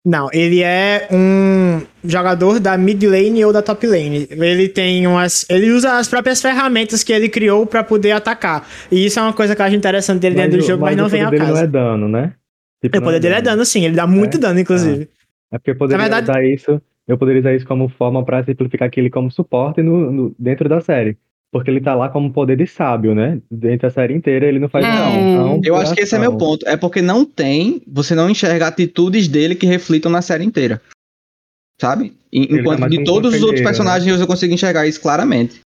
Não, ele é um jogador da mid lane ou da top lane. Ele tem umas. Ele usa as próprias ferramentas que ele criou pra poder atacar. E isso é uma coisa que eu acho interessante dele dentro do jogo, mas, não o vem poder ao caso. não é dano, né? Tipo, O poder não dele é dano, sim. Ele dá muito É? dano, inclusive. É porque eu poderia verdade- usar isso. Eu poderia usar isso como forma pra simplificar aquele como suporte no, no- dentro da série. Porque ele tá lá como poder de sábio, né? Dentro da série inteira ele não faz É. não. Eu acho que esse é meu ponto. É porque não tem, você não enxerga atitudes dele que reflitam na série inteira. Sabe? Tá Enquanto de todos os outros né? personagens eu consigo enxergar isso claramente.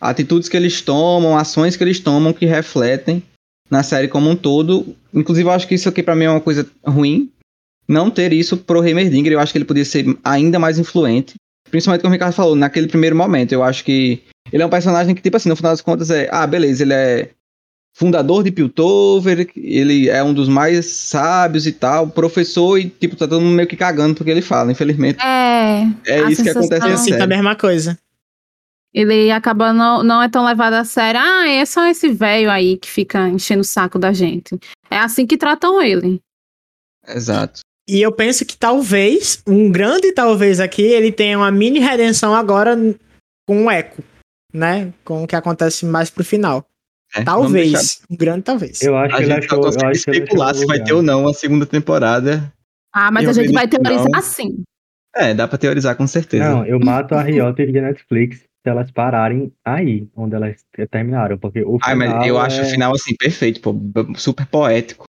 Atitudes que eles tomam, ações que eles tomam que refletem na série como um todo. Inclusive, eu acho que isso aqui pra mim é uma coisa ruim. Não ter isso pro Heimerdinger, eu acho que ele podia ser ainda mais influente. Principalmente como o Ricardo falou, naquele primeiro momento. Eu acho que ele é um personagem que, tipo assim, no final das contas é. Ah, beleza, ele é fundador de Piltover, ele é um dos mais sábios e tal, professor, e tipo, tá todo mundo meio que cagando porque ele fala, infelizmente. É, É A isso que acontece na sinto a série. mesma coisa. ele acaba não, não é tão levado a sério. Ah, é só esse velho aí que fica enchendo o saco da gente. É assim que tratam ele. Exato. E eu penso que talvez, um grande talvez aqui, ele tenha uma mini redenção agora com o Echo, né? Com o que acontece mais pro final. É, Talvez. Um grande talvez. Eu acho A que ele achou. Eu acho especular se vai ter ou não a segunda temporada. Ah, mas Eu a gente vai teorizar não. sim. É, dá pra teorizar com certeza. Não, eu mato a Riot e a Netflix se elas pararem aí, onde elas terminaram. Porque o final. mas eu acho é... o final assim, perfeito, pô, super poético.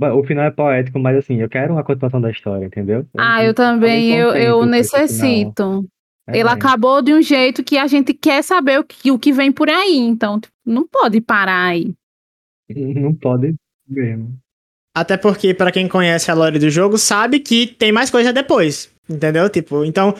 O final é poético, mas assim, eu quero uma continuação da história, entendeu? Ah, eu também, eu, eu necessito. É, Ele acabou de um jeito que a gente quer saber o que, o que vem por aí. Então, tipo, não pode parar aí. Não pode mesmo. Até porque, pra quem conhece a lore do jogo, sabe que tem mais coisa depois. Entendeu? Tipo, então,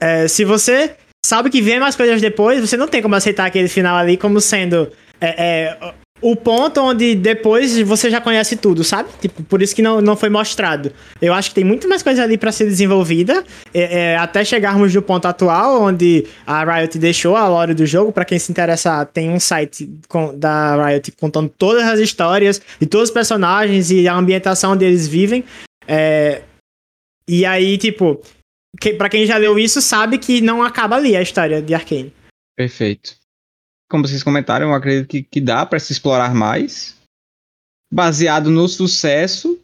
é, se você sabe que vem mais coisas depois, você não tem como aceitar aquele final ali como sendo é, é, o ponto onde depois você já conhece tudo, sabe? Tipo, por isso que não, não foi mostrado. Eu acho que tem muito mais coisa ali pra ser desenvolvida, é, é, até chegarmos no ponto atual, onde a Riot deixou a lore do jogo. Pra quem se interessar, tem um site com- da Riot contando todas as histórias de todos os personagens e a ambientação onde eles vivem. É, e aí, tipo, que, pra quem já leu isso, sabe que não acaba ali a história de Arkane. Perfeito. Como vocês comentaram, eu acredito que, que dá pra se explorar mais. Baseado no sucesso,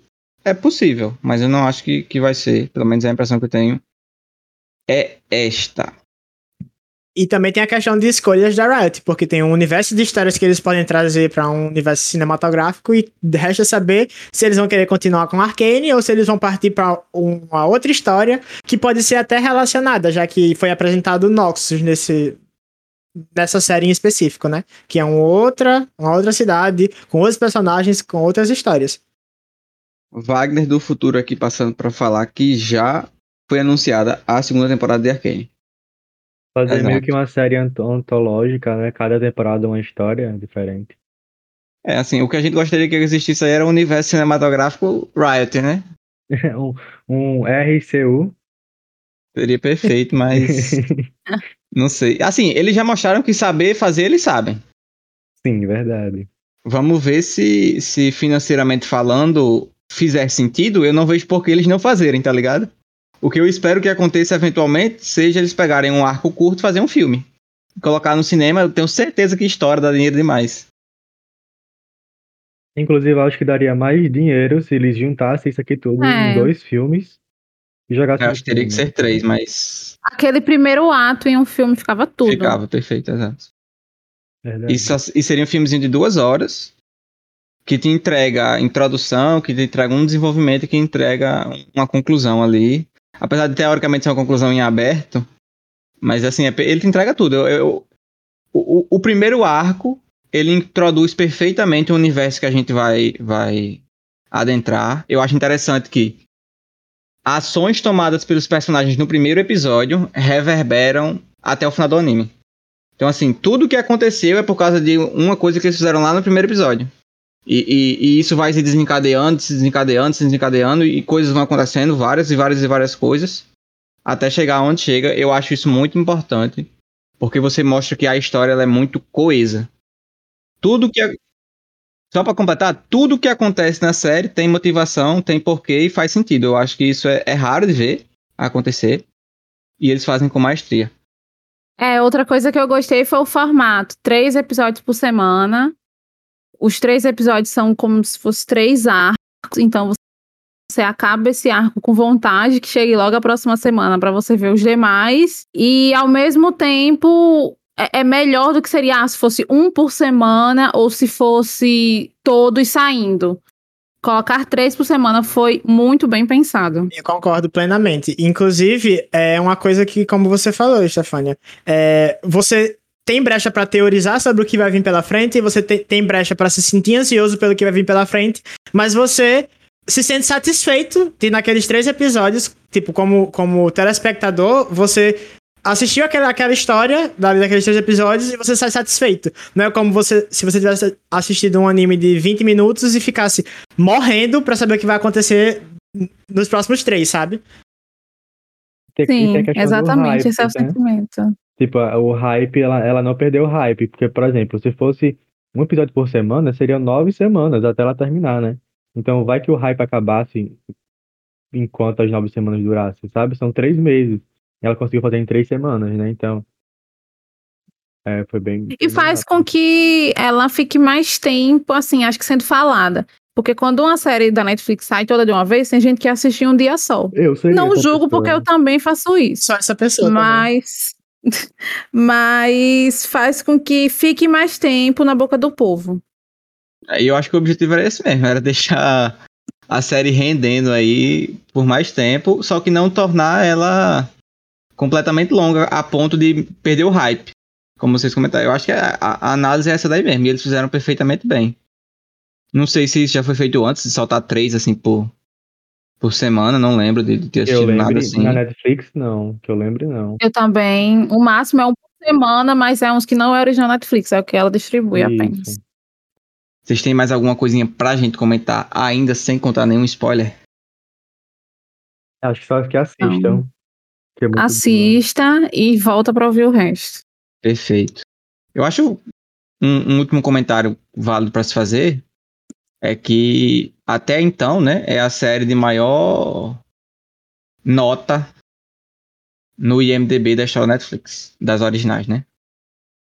é possível, mas eu não acho que, que vai ser. Pelo menos a impressão que eu tenho é esta. E também tem a questão de escolhas da Riot, porque tem um universo de histórias que eles podem trazer para um universo cinematográfico e resta saber se eles vão querer continuar com Arcane ou se eles vão partir para uma outra história que pode ser até relacionada, já que foi apresentado Noxus nesse nessa série em específico, né? Que é uma outra, uma outra cidade com outros personagens, com outras histórias. Wagner do futuro aqui passando para falar que já foi anunciada a segunda temporada de Arcane. Fazer Exato. meio que uma série ant- antológica, né? Cada temporada uma história diferente. É, assim, o que a gente gostaria que existisse aí era o universo cinematográfico Riot, né? um, um RCU. Seria perfeito, mas não sei. Assim, eles já mostraram que saber fazer, eles sabem. Sim, verdade. Vamos ver se, se financeiramente falando fizer sentido. Eu não vejo por que eles não fazerem, tá ligado? O que eu espero que aconteça eventualmente seja eles pegarem um arco curto e fazer um filme. Colocar no cinema, eu tenho certeza que história dá dinheiro demais. Inclusive, eu acho que daria mais dinheiro se eles juntassem isso aqui tudo É. em dois filmes e jogassem Eu acho que teria que ser três, mas Aquele primeiro ato em um filme ficava tudo. ficava perfeito, exato. Verdade. E, só- e seria um filmezinho de duas horas que te entrega a introdução, que te entrega um desenvolvimento e que entrega uma conclusão ali. Apesar de teoricamente ser uma conclusão em aberto, mas assim, é ele te entrega tudo. Eu, eu- o, o- o primeiro arco, ele introduz perfeitamente o universo que a gente vai, vai adentrar. Eu acho interessante que ações tomadas pelos personagens no primeiro episódio reverberam até o final do anime. Então, assim, tudo que aconteceu é por causa de uma coisa que eles fizeram lá no primeiro episódio. E, e- e isso vai se desencadeando, se desencadeando, se desencadeando, e coisas vão acontecendo, várias e várias e várias coisas, até chegar onde chega. Eu acho isso muito importante, porque você mostra que a história é muito coesa. Tudo que. Só pra completar, tudo que acontece na série tem motivação, tem porquê e faz sentido. Eu acho que isso é, é raro de ver acontecer, e eles fazem com maestria. É, outra coisa que eu gostei foi o formato. Três episódios por semana. Os três episódios são como se fossem três arcos. Então você acaba esse arco com vontade que chegue logo a próxima semana para você ver os demais. E ao mesmo tempo é, é melhor do que seria ah, se fosse um por semana ou se fosse todos saindo. Colocar três por semana foi muito bem pensado. Eu concordo plenamente. Inclusive, é uma coisa que, como você falou, Stefania, é, você tem brecha pra teorizar sobre o que vai vir pela frente, você te- tem brecha pra se sentir ansioso pelo que vai vir pela frente, mas você se sente satisfeito de naqueles três episódios, tipo, como, como telespectador, você assistiu aquela, aquela história da- daqueles três episódios e você sai satisfeito. Não é como você se você tivesse assistido um anime de 20 minutos e ficasse morrendo pra saber o que vai acontecer nos próximos três, sabe? Tem- tem Sim, exatamente, hype, esse é o né? sentimento. Tipo, o hype, ela, ela não perdeu o hype. Porque, por exemplo, se fosse um episódio por semana, seriam nove semanas até ela terminar, né? Então vai que o hype acabasse enquanto as nove semanas durassem, sabe? São três meses. Ela conseguiu fazer em três semanas, né? Então. É, foi bem. E faz rápido. com que ela fique mais tempo, assim, acho que sendo falada. Porque quando uma série da Netflix sai toda de uma vez, tem gente que assiste um dia só. Eu seria Não julgo, pessoa. porque eu também faço isso. Só essa pessoa. também. Mas. Mas faz com que fique mais tempo na boca do povo. E eu acho que o objetivo era esse mesmo, era deixar a série rendendo aí por mais tempo, só que não tornar ela completamente longa a ponto de perder o hype. Como vocês comentaram. Eu acho que a, a- análise é essa daí mesmo, e eles fizeram perfeitamente bem. Não sei se isso já foi feito antes, de soltar três assim por, por semana, não lembro de, de ter Eu assistido lembro, nada assim. na Netflix, não. Que eu lembre, não. Eu também. O máximo é um por semana, mas é uns que não é original Netflix, é o que ela distribui Isso. apenas. Vocês têm mais alguma coisinha pra gente comentar, ainda sem contar nenhum spoiler? Acho que só que assistam. que é muito bom. Assista e volta pra ouvir o resto. Perfeito. Eu acho um, um último comentário válido para se fazer é que até então, né, é a série de maior nota no IMDb da história Netflix, das originais, né?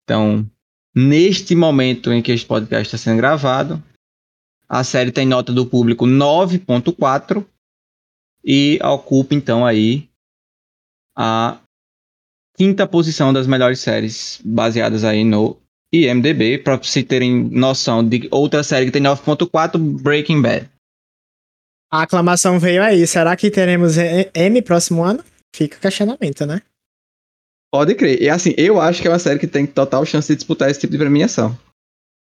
Então, neste momento em que este podcast está sendo gravado, a série tem nota do público 9.4 e ocupa então aí a quinta posição das melhores séries baseadas aí no IMDB, pra vocês terem noção de outra série que tem 9.4, Breaking Bad. A aclamação veio aí. Será que teremos M próximo ano? Fica o questionamento, né? Pode crer. E assim, eu acho que é uma série que tem total chance de disputar esse tipo de premiação.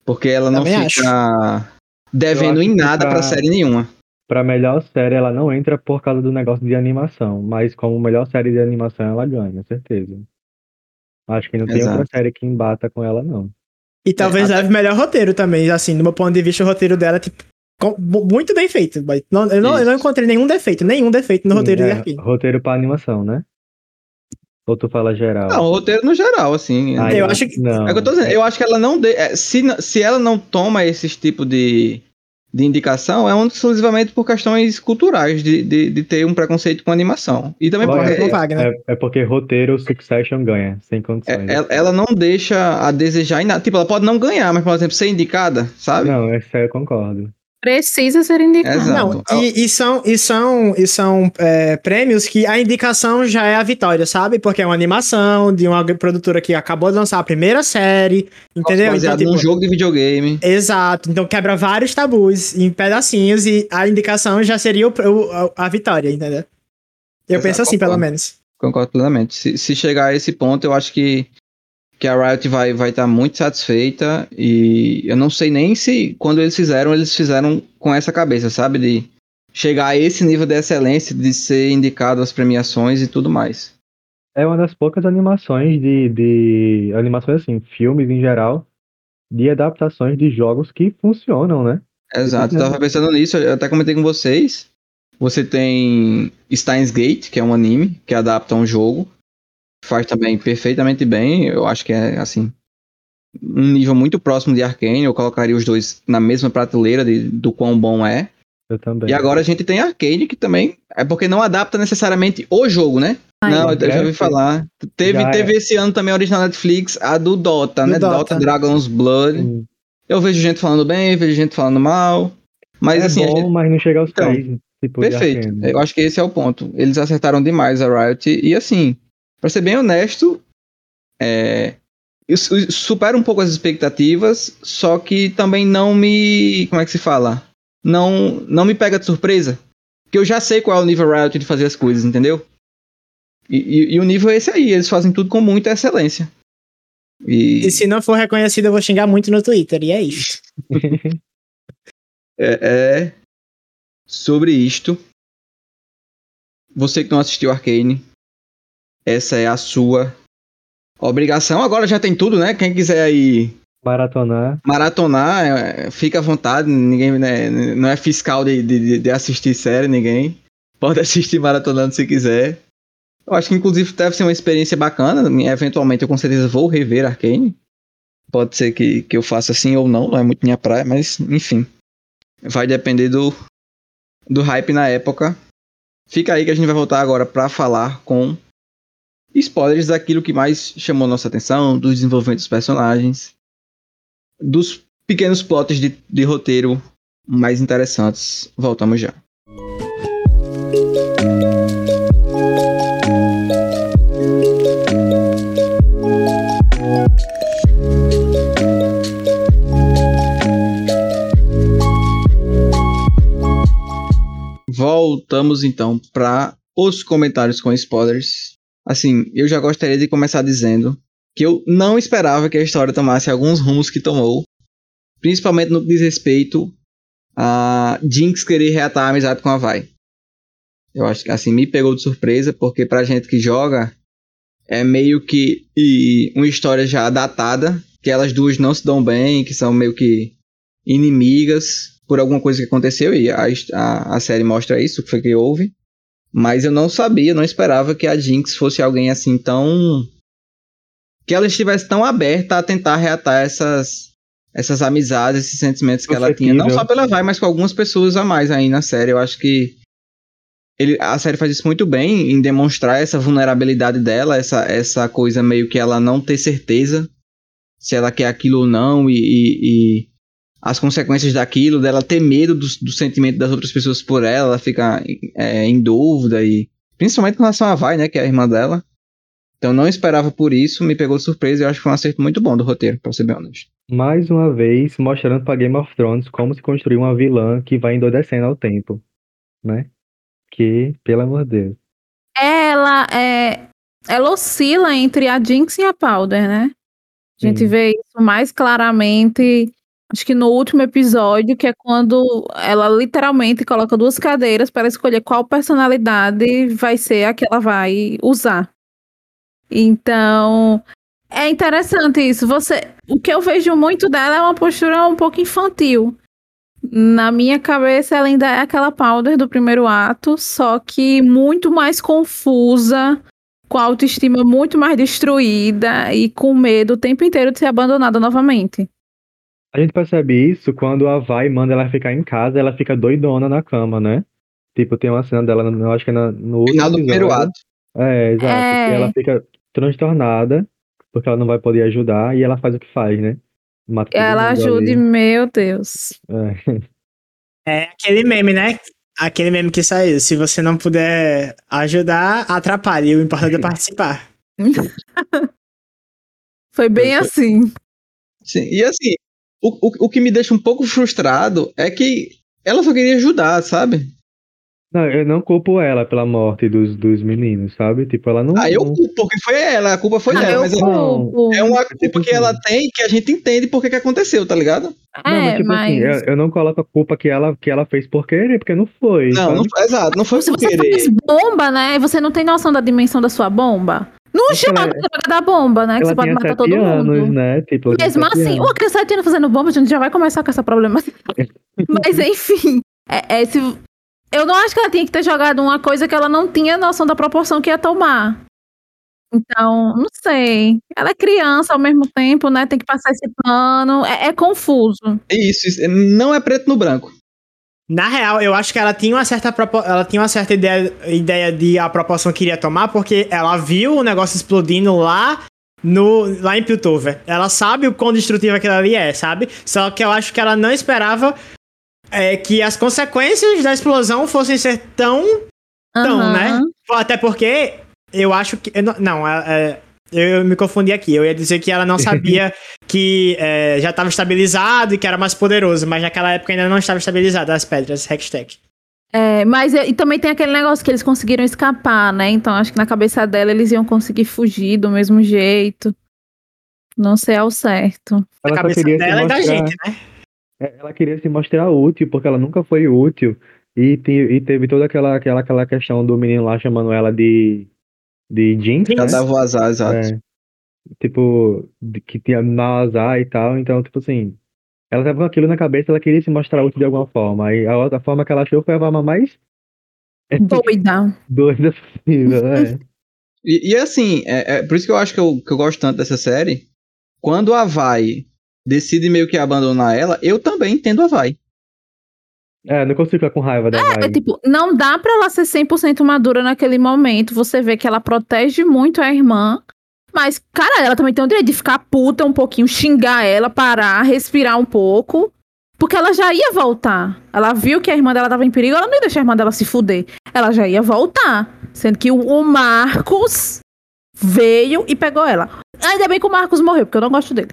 Porque ela não Também fica devendo acho em que nada pra- pra série nenhuma. Pra melhor série, ela não entra por causa do negócio de animação, mas como melhor série de animação, ela ganha, certeza. Acho que não tem outra Exato. série que embata com ela, não. E talvez até- leve melhor roteiro também. Assim, do meu ponto de vista, o roteiro dela é tipo, muito bem feito. mas não- eu, não, eu não encontrei nenhum defeito, nenhum defeito no roteiro é, de Arkane. roteiro pra animação, né? Ou tu fala geral? Não, o roteiro no geral, assim. Ah, eu acho que- Não. É que eu tô dizendo. Eu acho que ela não. de- é, se, se ela não toma esses tipos de, de indicação, é um exclusivamente por questões culturais, de, de, de ter um preconceito com animação. E também Olha, porque Não Wagner. É, é porque roteiro Succession ganha, sem é- condições. ela, ela não deixa a desejar em nada. Tipo, ela pode não ganhar, mas, por exemplo, ser indicada, sabe? Não, aí eu concordo. Precisa ser indicado. Exato. Não, e, e são, e são, e são é, prêmios que a indicação já é a vitória, sabe? Porque é uma animação de uma produtora que acabou de lançar a primeira série, entendeu? Baseado Então, num tipo, jogo de videogame. Exato, então quebra vários tabus em pedacinhos e a indicação já seria o, o- a, vitória, entendeu? Eu Exato, penso assim, pelo concordo. menos. Concordo plenamente. Se, se chegar a esse ponto, eu acho que, que a Riot vai estar vai tá muito satisfeita. E eu não sei nem se, quando eles fizeram, eles fizeram com essa cabeça, sabe? De chegar a esse nível de excelência, de ser indicado às premiações e tudo mais. É uma das poucas animações de, de. Animações assim, filmes em geral, de adaptações de jogos que funcionam, né? Exato, eu tava pensando nisso, eu até comentei com vocês. Você tem Steins Gate, que é um anime que adapta um jogo. Faz também perfeitamente bem. Eu acho que é assim. Um nível muito próximo de Arkane. Eu colocaria os dois na mesma prateleira de, do quão bom é. Eu também. E agora a gente tem Arcane, que também. É porque não adapta necessariamente o jogo, né? Ai, não, eu já ouvi é, falar. Teve, já é. teve esse ano também a original Netflix, a do Dota, Do né? Dota. Dota Dragon's Blood. Sim. Eu vejo gente falando bem, vejo gente falando mal. Mas é assim, a bom, gente- mas não chega aos Então, pés. Tipo, perfeito. Eu acho que esse é o ponto. Eles acertaram demais a Riot. E assim, pra ser bem honesto, é, supera um pouco as expectativas, só que também não me. Como é que se fala? Não, não me pega de surpresa. Porque eu já sei qual é o nível Riot de fazer as coisas, entendeu? E, e- e o nível é esse aí, eles fazem tudo com muita excelência. E, E se não for reconhecido, eu vou xingar muito no Twitter, e é isso. é, é sobre isto. Você que não assistiu Arcane, essa é a sua obrigação. Agora já tem tudo, né? Quem quiser aí Maratonar. maratonar, é, fica à vontade. Ninguém né, não é fiscal de, de, de assistir série, ninguém. Pode assistir maratonando se quiser. Eu acho que inclusive deve ser uma experiência bacana. Eventualmente eu com certeza vou rever Arcane. Pode ser que, que eu faça assim ou não, não é muito minha praia, mas enfim. Vai depender do, do hype na época. Fica aí que a gente vai voltar agora para falar com spoilers daquilo que mais chamou nossa atenção, do desenvolvimento dos personagens, dos pequenos plots de, de roteiro mais interessantes. Voltamos já. Voltamos então para os comentários com spoilers. Assim, eu já gostaria de começar dizendo que eu não esperava que a história tomasse alguns rumos que tomou, principalmente no que diz respeito a Jinx querer reatar a amizade com a Vai. Eu acho que assim me pegou de surpresa, porque pra gente que joga é meio que uma história já datada, que elas duas não se dão bem, que são meio que inimigas por alguma coisa que aconteceu e a, a, a série mostra isso, que foi que houve. Mas eu não sabia, não esperava que a Jinx fosse alguém assim tão que ela estivesse tão aberta a tentar reatar essas essas amizades, esses sentimentos que ela tinha, não só pela Vai, mas com algumas pessoas a mais aí na série. Eu acho que ele, a série faz isso muito bem em demonstrar essa vulnerabilidade dela, essa, essa coisa meio que ela não ter certeza se ela quer aquilo ou não e, e, e as consequências daquilo, dela ter medo do, do, sentimento das outras pessoas por ela, ela fica é, em dúvida e principalmente com relação a Vai, né, que é a irmã dela. Então eu não esperava por isso, me pegou de surpresa e eu acho que foi um acerto muito bom do roteiro, pra ser bem honesto. Mais uma vez, mostrando pra Game of Thrones como se construir uma vilã que vai endoidecendo ao tempo, né? Que, pelo amor de Deus. Ela é. Ela oscila entre a Jinx e a Powder, né? A gente Sim. vê isso mais claramente, acho que no último episódio, que é quando ela literalmente coloca duas cadeiras para escolher qual personalidade vai ser a que ela vai usar. Então, é interessante isso. Você, o que eu vejo muito dela é uma postura um pouco infantil. Na minha cabeça, ela ainda é aquela Powder do primeiro ato, só que muito mais confusa, com a autoestima muito mais destruída e com medo o tempo inteiro de ser abandonada novamente. A gente percebe isso quando a Vai manda ela ficar em casa, ela fica doidona na cama, né? Tipo, tem uma cena dela, eu acho que é na- no último Final do primeiro episódio. ato. É, exato. É. E ela fica transtornada, porque ela não vai poder ajudar, e ela faz o que faz, né? Mata Ela ajude, ali. meu Deus. É. É aquele meme, né? Aquele meme que saiu. Se você não puder ajudar, atrapalhe. O importante é participar. Foi bem assim. Sim, e assim, o, o, o que me deixa um pouco frustrado é que ela só queria ajudar, sabe? Não, eu não culpo ela pela morte dos, dos meninos, sabe? Tipo, ela não. Ah, eu não- culpo, porque foi ela, a culpa foi Ah, dela, mas é- culpo. é uma Tipo culpa que assim. ela tem que a gente entende porque que aconteceu, tá ligado? Não, É, mas tipo assim, eu, eu não coloco a culpa que ela, que ela fez por querer, porque não foi. Não, sabe? não foi, exato, não foi Se por você querer. faz bomba, né? e Você não tem noção da dimensão da sua bomba. Não Porque chama ela- da bomba, né? Que você pode matar todo anos, mundo. né? Tipo, Mesmo assim, anos. uma criança de fazendo bomba, a gente já vai começar com essa problemática. Mas enfim, é, é, se- eu não acho que ela tinha que ter jogado uma coisa que ela não tinha noção da proporção que ia tomar. Então, não sei. Ela é criança ao mesmo tempo, né? Tem que passar esse pano. É, é confuso. Isso, isso, não é preto no branco. Na real, eu acho que ela tinha uma certa, ela tinha uma certa ideia, ideia de a proporção que iria tomar, porque ela viu o negócio explodindo lá no lá em Piltover. Ela sabe o quão destrutivo aquilo ali é, sabe? Só que eu acho que ela não esperava é, que as consequências da explosão fossem ser tão Então, Aham. né? Até porque eu acho que. não, Não, é- é, eu me confundi aqui. Eu ia dizer que ela não sabia que é, já estava estabilizado e que era mais poderoso, mas naquela época ainda não estava estabilizado as pedras Hextech. É, mas e também tem aquele negócio que eles conseguiram escapar, né? Então acho que na cabeça dela eles iam conseguir fugir do mesmo jeito. Não sei ao certo. Na Ela só cabeça queria se dela e da mostrar- gente, né? É, Ela queria se mostrar útil, porque ela nunca foi útil. E, te- e teve toda aquela, aquela, aquela questão do menino lá chamando ela de, de Jinx, Já né? dava o azar, exato. É. Tipo, que tinha mau azar e tal. Então, tipo assim, ela tava com aquilo na cabeça, ela queria se mostrar útil de alguma forma. Aí a outra forma que ela achou foi a forma mais Doida. doida possível, né? E, e assim, é, é por isso que eu acho que eu, que eu gosto tanto dessa série. Quando a Vai decide meio que abandonar ela, eu também entendo a Vai. É, não consigo ficar com raiva da É Vai. tipo, não dá pra ela ser 100% madura naquele momento. Você vê que ela protege muito a irmã. Mas, cara, ela também tem o direito de ficar puta um pouquinho, xingar ela, parar, respirar um pouco. Porque ela já ia voltar. Ela viu que a irmã dela tava em perigo, ela não ia deixar a irmã dela se fuder. Ela já ia voltar. Sendo que o Marcos veio e pegou ela. Ainda bem que o Marcos morreu, porque eu não gosto dele.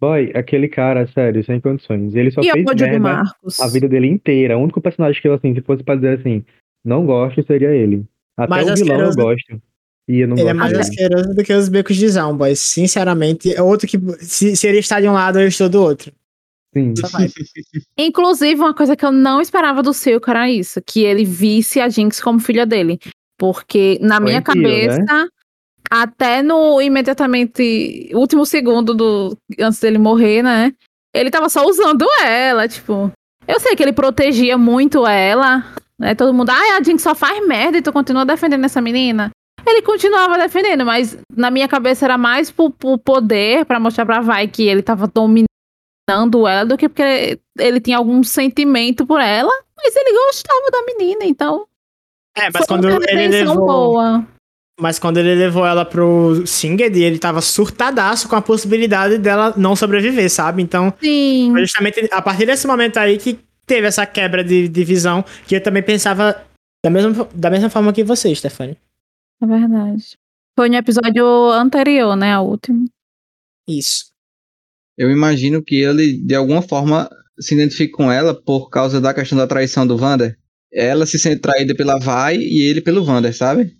Boy, aquele cara, sério, sem condições. Ele só e fez eu merda Marcos. a vida dele inteira. O único personagem que eu, assim, se fosse pra dizer assim, não gosto, seria ele. Até Mais o vilão eu asqueroso. gosto. E eu não Ele é gosto mais dele. asqueroso do que os becos de Zomboy. Sinceramente, é outro que. Se, se ele está de um lado, eu estou do outro. Sim. Inclusive, uma coisa que eu não esperava do Silco era isso, que ele visse a Jinx como filha dele. Porque na Foi minha incrível, cabeça, né? Até no imediatamente último segundo do antes dele morrer, né? Ele tava só usando ela, tipo. Eu sei que ele protegia muito ela, né? Todo mundo, ah, a Jinx só faz merda e tu continua defendendo essa menina. Ele continuava defendendo, mas na minha cabeça era mais por, por poder, pra mostrar pra Vai que ele tava dominando ela do que porque ele tinha algum sentimento por ela, mas ele gostava da menina, então. É, mas foi quando ele levou. boa. Mas quando ele levou ela pro Singed, ele tava surtadaço com a possibilidade dela não sobreviver, sabe? Então, Sim. foi justamente a partir desse momento aí que teve essa quebra de, de visão, que eu também pensava da mesma, da mesma forma que você, Stefani. É verdade. Foi no episódio anterior, né? A última. Isso. Eu imagino que ele, de alguma forma, se identifique com ela por causa da questão da traição do Vander. Ela se sente traída pela Vai e ele pelo Vander, sabe?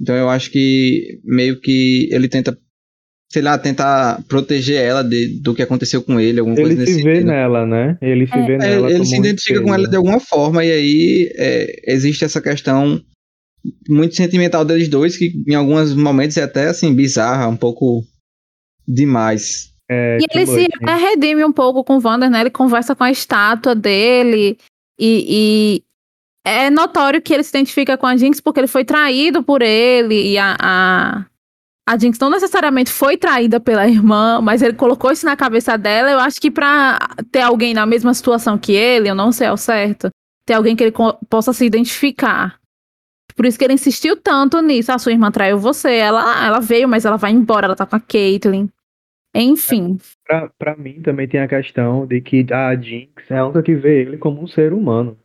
Então eu acho que meio que ele tenta, sei lá, tentar proteger ela de, do que aconteceu com ele, alguma coisa Ele nesse se vê sentido. nela, né? Ele se É, vê É, nela. ele como se um identifica com ela de alguma forma, e aí é, existe essa questão muito sentimental deles dois, que em alguns momentos é até assim, bizarra, um pouco demais. É, E ele se redime um pouco com o Wander, né? Ele conversa com a estátua dele e, e é notório que ele se identifica com a Jinx porque ele foi traído por ele e a, a, a Jinx não necessariamente foi traída pela irmã, mas ele colocou isso na cabeça dela. Eu acho que pra ter alguém na mesma situação que ele, eu não sei ao certo, ter alguém que ele possa se identificar. Por isso que ele insistiu tanto nisso. A sua irmã traiu você, ela, ela veio, mas ela vai embora, ela tá com a Caitlyn. Enfim. Pra, pra mim também tem a questão de que a Jinx é a única que vê ele como um ser humano.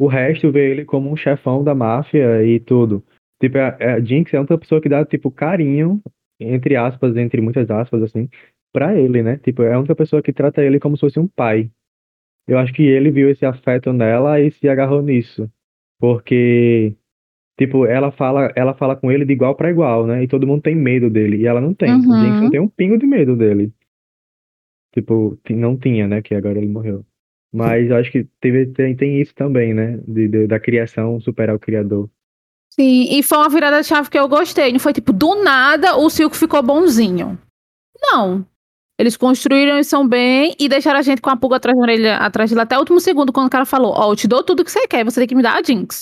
O resto vê ele como um chefão da máfia e tudo. Tipo, a, a Jinx é a única pessoa que dá, tipo, carinho, entre aspas, entre muitas aspas, assim, pra ele, né? Tipo, é a única pessoa que trata ele como se fosse um pai. Eu acho que ele viu esse afeto nela e se agarrou nisso. Porque, tipo, ela fala, ela fala com ele de igual pra igual, né? E todo mundo tem medo dele. E ela não tem. Uhum. A Jinx não tem um pingo de medo dele. Tipo, ti- não tinha, né? Que agora ele morreu. Mas eu acho que teve, tem, tem isso também, né? De, de- da criação superar o criador. Sim, e foi uma virada de chave que eu gostei. Não foi tipo, do nada o Silco ficou bonzinho. Não. Eles construíram e são bem e deixaram a gente com a pulga atrás da orelha, atrás dele até o último segundo, quando o cara falou: Ó, eu te dou tudo que você quer, você tem que me dar a Jinx.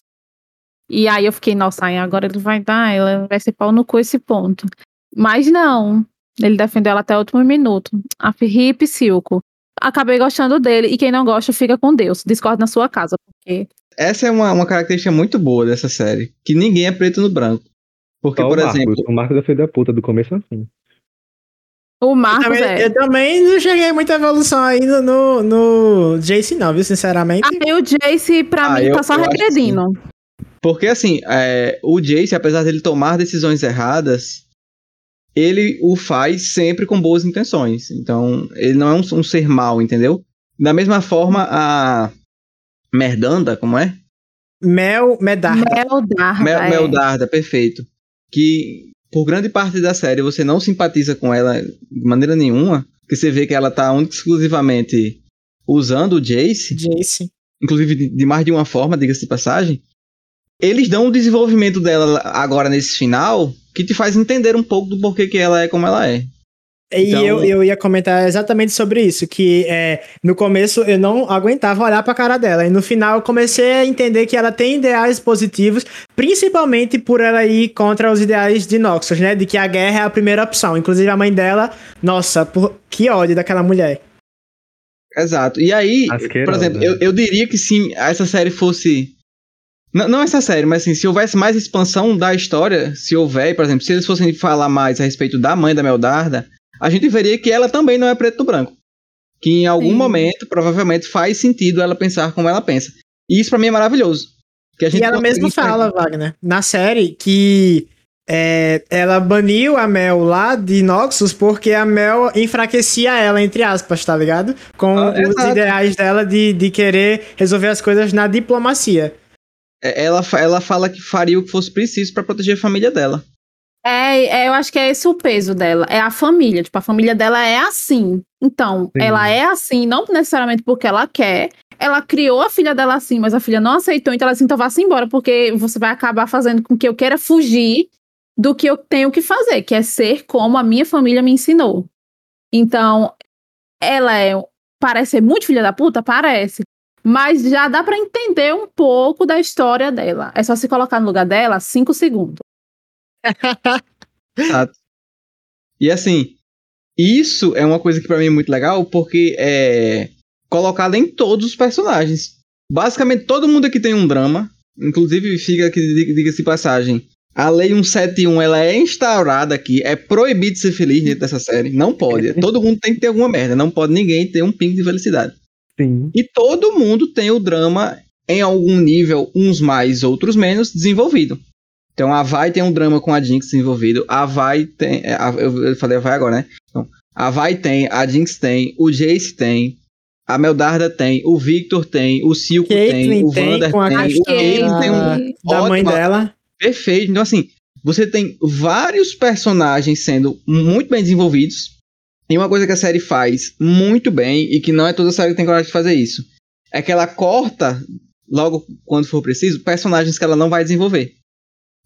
E aí eu fiquei, nossa, aí agora ele vai dar, ela vai ser pau no cu esse ponto. Mas não. Ele defendeu ela até o último minuto. A Hip Silco. Acabei gostando dele, e quem não gosta, fica com Deus. Discorda na sua casa, porque. Essa é uma, uma característica muito boa dessa série, que ninguém é preto no branco. Porque, Só por o Marcos. exemplo, O Marcos é filho da puta, do começo ao fim. O Eu Marcos também, é. eu também não cheguei muita evolução aí no, no, Jace, não, viu? Sinceramente. Aí o Jace, pra Ah, mim, eu- tá só eu acho que regredindo. Porque assim, é, o Jace, apesar dele tomar decisões erradas, ele o faz sempre com boas intenções. Então, ele não é um, um ser mau, entendeu? Da mesma forma, a Merdanda, como é? Mel Medarda. Meldarda. Mel, é. Meldarda, perfeito. Que por grande parte da série você não simpatiza com ela de maneira nenhuma. Que você vê que ela tá única exclusivamente usando o Jace. Jace. inclusive de, de mais de uma forma, diga-se de passagem, eles dão um desenvolvimento dela agora nesse final que te faz entender um pouco do porquê que ela é como ela é. E Então- eu, eu ia comentar exatamente sobre isso, que é, no começo eu não aguentava olhar pra cara dela, e no final eu comecei a entender que ela tem ideais positivos, principalmente por ela ir contra os ideais de Noxus, né? De que a guerra é a primeira opção. Inclusive a mãe dela, nossa, por, que ódio daquela mulher. Exato. E aí, por Asquerosa. exemplo, eu, eu diria que se essa série fosse. Não, não essa série, mas assim, se houvesse mais expansão da história, se houver, por exemplo, se eles fossem falar mais a respeito da mãe da Meldarda, a gente veria que ela também não é preto branco. Que em algum Sim. momento, provavelmente, faz sentido ela pensar como ela pensa. E isso pra mim é maravilhoso. Que a gente E ela mesma fala, Wagner, na série, que é, ela baniu a Mel lá de Noxus porque a Mel enfraquecia ela, entre aspas, tá ligado? Com Ah, os exato. ideais dela de, de querer resolver as coisas na diplomacia. É, Ela, ela fala que faria o que fosse preciso pra proteger a família dela. É, é, eu acho que é esse o peso dela. É a família. Tipo, a família dela é assim. Então, Sim. ela é assim, não necessariamente porque ela quer. Ela criou a filha dela assim, mas a filha não aceitou. Então ela assim, então vá-se embora, porque você vai acabar fazendo com que eu queira fugir do que eu tenho que fazer, que é ser como a minha família me ensinou. Então, ela é. Parece ser muito filha da puta? Parece. Mas já dá pra entender um pouco da história dela. É só se colocar no lugar dela cinco segundos. Exato. E assim, isso é uma coisa que pra mim é muito legal, porque é colocada em todos os personagens. Basicamente, todo mundo aqui tem um drama. Inclusive, fica aqui, diga- diga-se passagem. A lei 171 ela é instaurada aqui. É proibido ser feliz dentro dessa série. Não pode. Todo mundo tem que ter alguma merda. Não pode ninguém ter um pingo de felicidade. Sim. E todo mundo tem o drama em algum nível, uns mais, outros menos, desenvolvido. Então a Vai tem um drama com a Jinx envolvido. A Vai tem. é, a- eu, falei a Vai agora, né? Então, a Vai tem, a Jinx tem, o Jace tem, a Meldarda tem, o Victor tem, o Silco tem, Caitlyn o tem, Vander com a tem, o Caitlyn tem um. da, da mãe ótima- dela. Perfeito. Então, assim, você tem vários personagens sendo muito bem desenvolvidos. E uma coisa que a série faz muito bem, e que não é toda série que tem coragem de fazer isso, é que ela corta, logo quando for preciso, personagens que ela não vai desenvolver.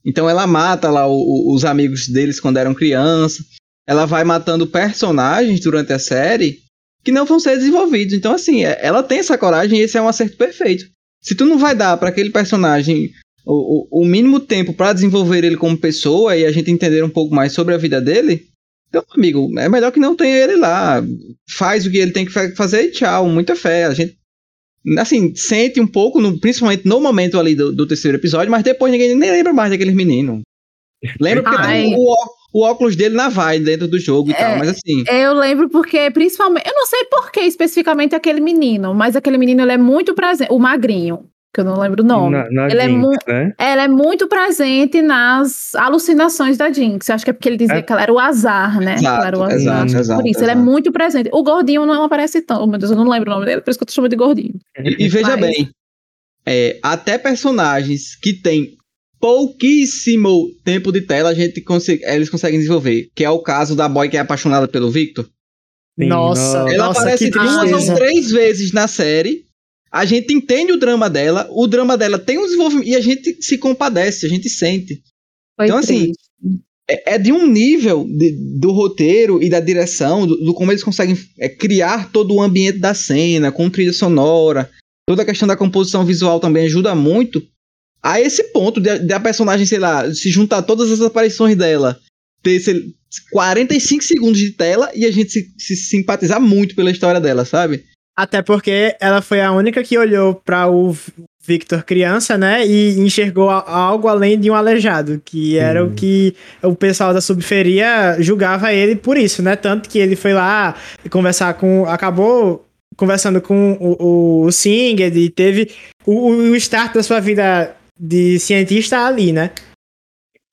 Então ela mata lá o- o- os amigos deles quando eram criança. Ela vai matando personagens durante a série que não vão ser desenvolvidos. Então, assim, é- ela tem essa coragem e esse é um acerto perfeito. Se tu não vai dar para aquele personagem o, o, o mínimo tempo para desenvolver ele como pessoa e a gente entender um pouco mais sobre a vida dele, então, amigo, é melhor que não tenha ele lá. Faz o que ele tem que fa- fazer e tchau. Muita fé. A gente, assim, sente um pouco, no- principalmente no momento ali do, do terceiro episódio, mas depois ninguém nem lembra mais daqueles meninos. Lembra porque tem o, o óculos dele na vai dentro do jogo e É. tal, mas assim. Eu lembro porque, principalmente, eu não sei por que especificamente aquele menino, mas aquele menino ele é muito presente, o magrinho, que eu não lembro o nome. Na, na Ele é Jinx, mu- né? Ela é muito presente nas alucinações da Jinx. Eu acho que é porque ele dizia É. que ela era o azar, né? que ela era o Exato, azar. exato, exato. Por isso, ele é exato. muito presente. O gordinho não aparece tão. Oh, meu Deus, eu não lembro o nome dele, por isso que eu tô chamando de gordinho. E, e veja Mas- bem, é, até personagens que têm pouquíssimo tempo de tela, a gente consegue, eles conseguem desenvolver. Que é o caso da boy que é apaixonada pelo Victor. Sim, Nossa. Ela Nossa, aparece duas ou três vezes na série. A gente entende o drama dela, o drama dela tem um desenvolvimento e a gente se compadece, a gente sente. Foi Então, assim, triste. É, é de um nível de- do roteiro e da direção, do, do como eles conseguem é, criar todo o ambiente da cena, com trilha sonora. Toda a questão da composição visual também ajuda muito a esse ponto de, de a personagem, sei lá, se juntar todas as aparições dela, ter sei, 45 segundos de tela e a gente se, se simpatizar muito pela história dela, sabe? Até porque ela foi a única que olhou pra o Victor criança, né? E enxergou algo além de um aleijado, que era Sim. o que o pessoal da subferia julgava ele por isso, né? Tanto que ele foi lá conversar com. acabou conversando com o, o, o Singer e teve o, o start da sua vida de cientista ali, né?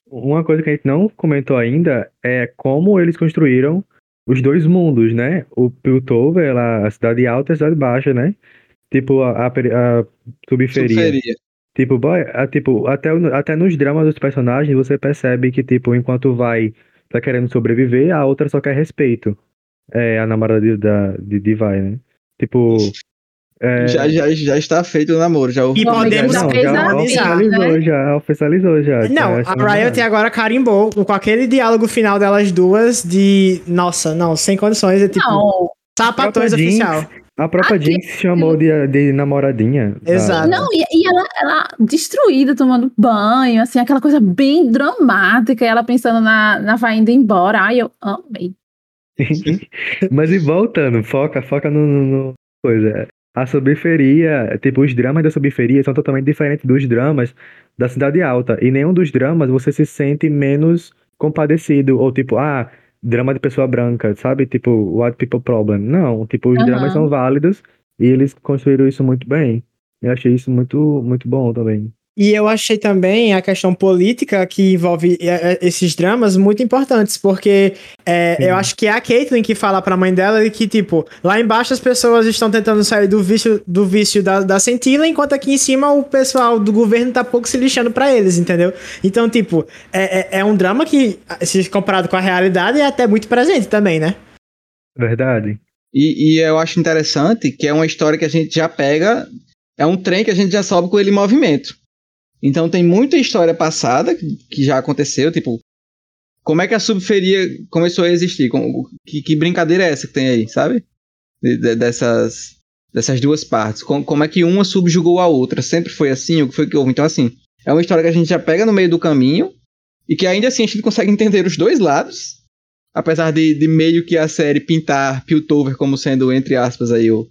Uma coisa que a gente não comentou ainda é como eles construíram os dois mundos, né? O Piltover, lá, a cidade alta e a cidade baixa, né? Tipo, a, a, a subferia. Subferia. Tipo, boy, a- tipo até, até nos dramas dos personagens você percebe que, tipo, enquanto vai tá querendo sobreviver, a outra só quer respeito. É a namorada de, da, de, de vai, né? Tipo. É, Já, já, já está feito o namoro, já E podemos já não, já vida, oficializou, né? já oficializou, já. Não, já a Riot agora carimbou com aquele diálogo final delas duas de. Nossa, não, sem condições. É tipo. Não, Sapatões oficial. A própria Aqui- Jinx chamou de, de namoradinha. da- Exato. não e, e ela, ela destruída, tomando banho, assim, aquela coisa bem dramática, e ela pensando na, na vai indo embora. Ai, eu amei. Mas e voltando, foca, foca no, no- no coisa. A subferia, tipo, os dramas da subferia são totalmente diferentes dos dramas da Cidade Alta. E nenhum dos dramas você se sente menos compadecido. Ou tipo, ah, drama de pessoa branca, sabe? Tipo, White People Problem. Não, tipo, os Aham. dramas são válidos e eles construíram isso muito bem. Eu achei isso muito, muito bom também. E eu achei também a questão política que envolve é, é, esses dramas muito importantes, porque é, eu acho que é a Caitlyn que fala pra mãe dela de que, tipo, lá embaixo as pessoas estão tentando sair do vício, do vício da, da centila, enquanto aqui em cima o pessoal do governo tá pouco se lixando pra eles, entendeu? Então, tipo, é, é, é um drama que, se comparado com a realidade, é até muito presente também, né? Verdade? E, e eu acho interessante que é uma história que a gente já pega, é um trem que a gente já sobe com ele em movimento. Então tem muita história passada que, já aconteceu, tipo, como é que a subferia começou a existir? Que, que brincadeira é essa que tem aí, sabe? De- de- dessas, dessas duas partes. Com- como é que uma subjugou a outra? Sempre foi assim? O que foi que houve? Então, assim, é uma história que a gente já pega no meio do caminho e que ainda assim a gente consegue entender os dois lados. Apesar de, de meio que a série pintar Piltover como sendo, entre aspas, aí o,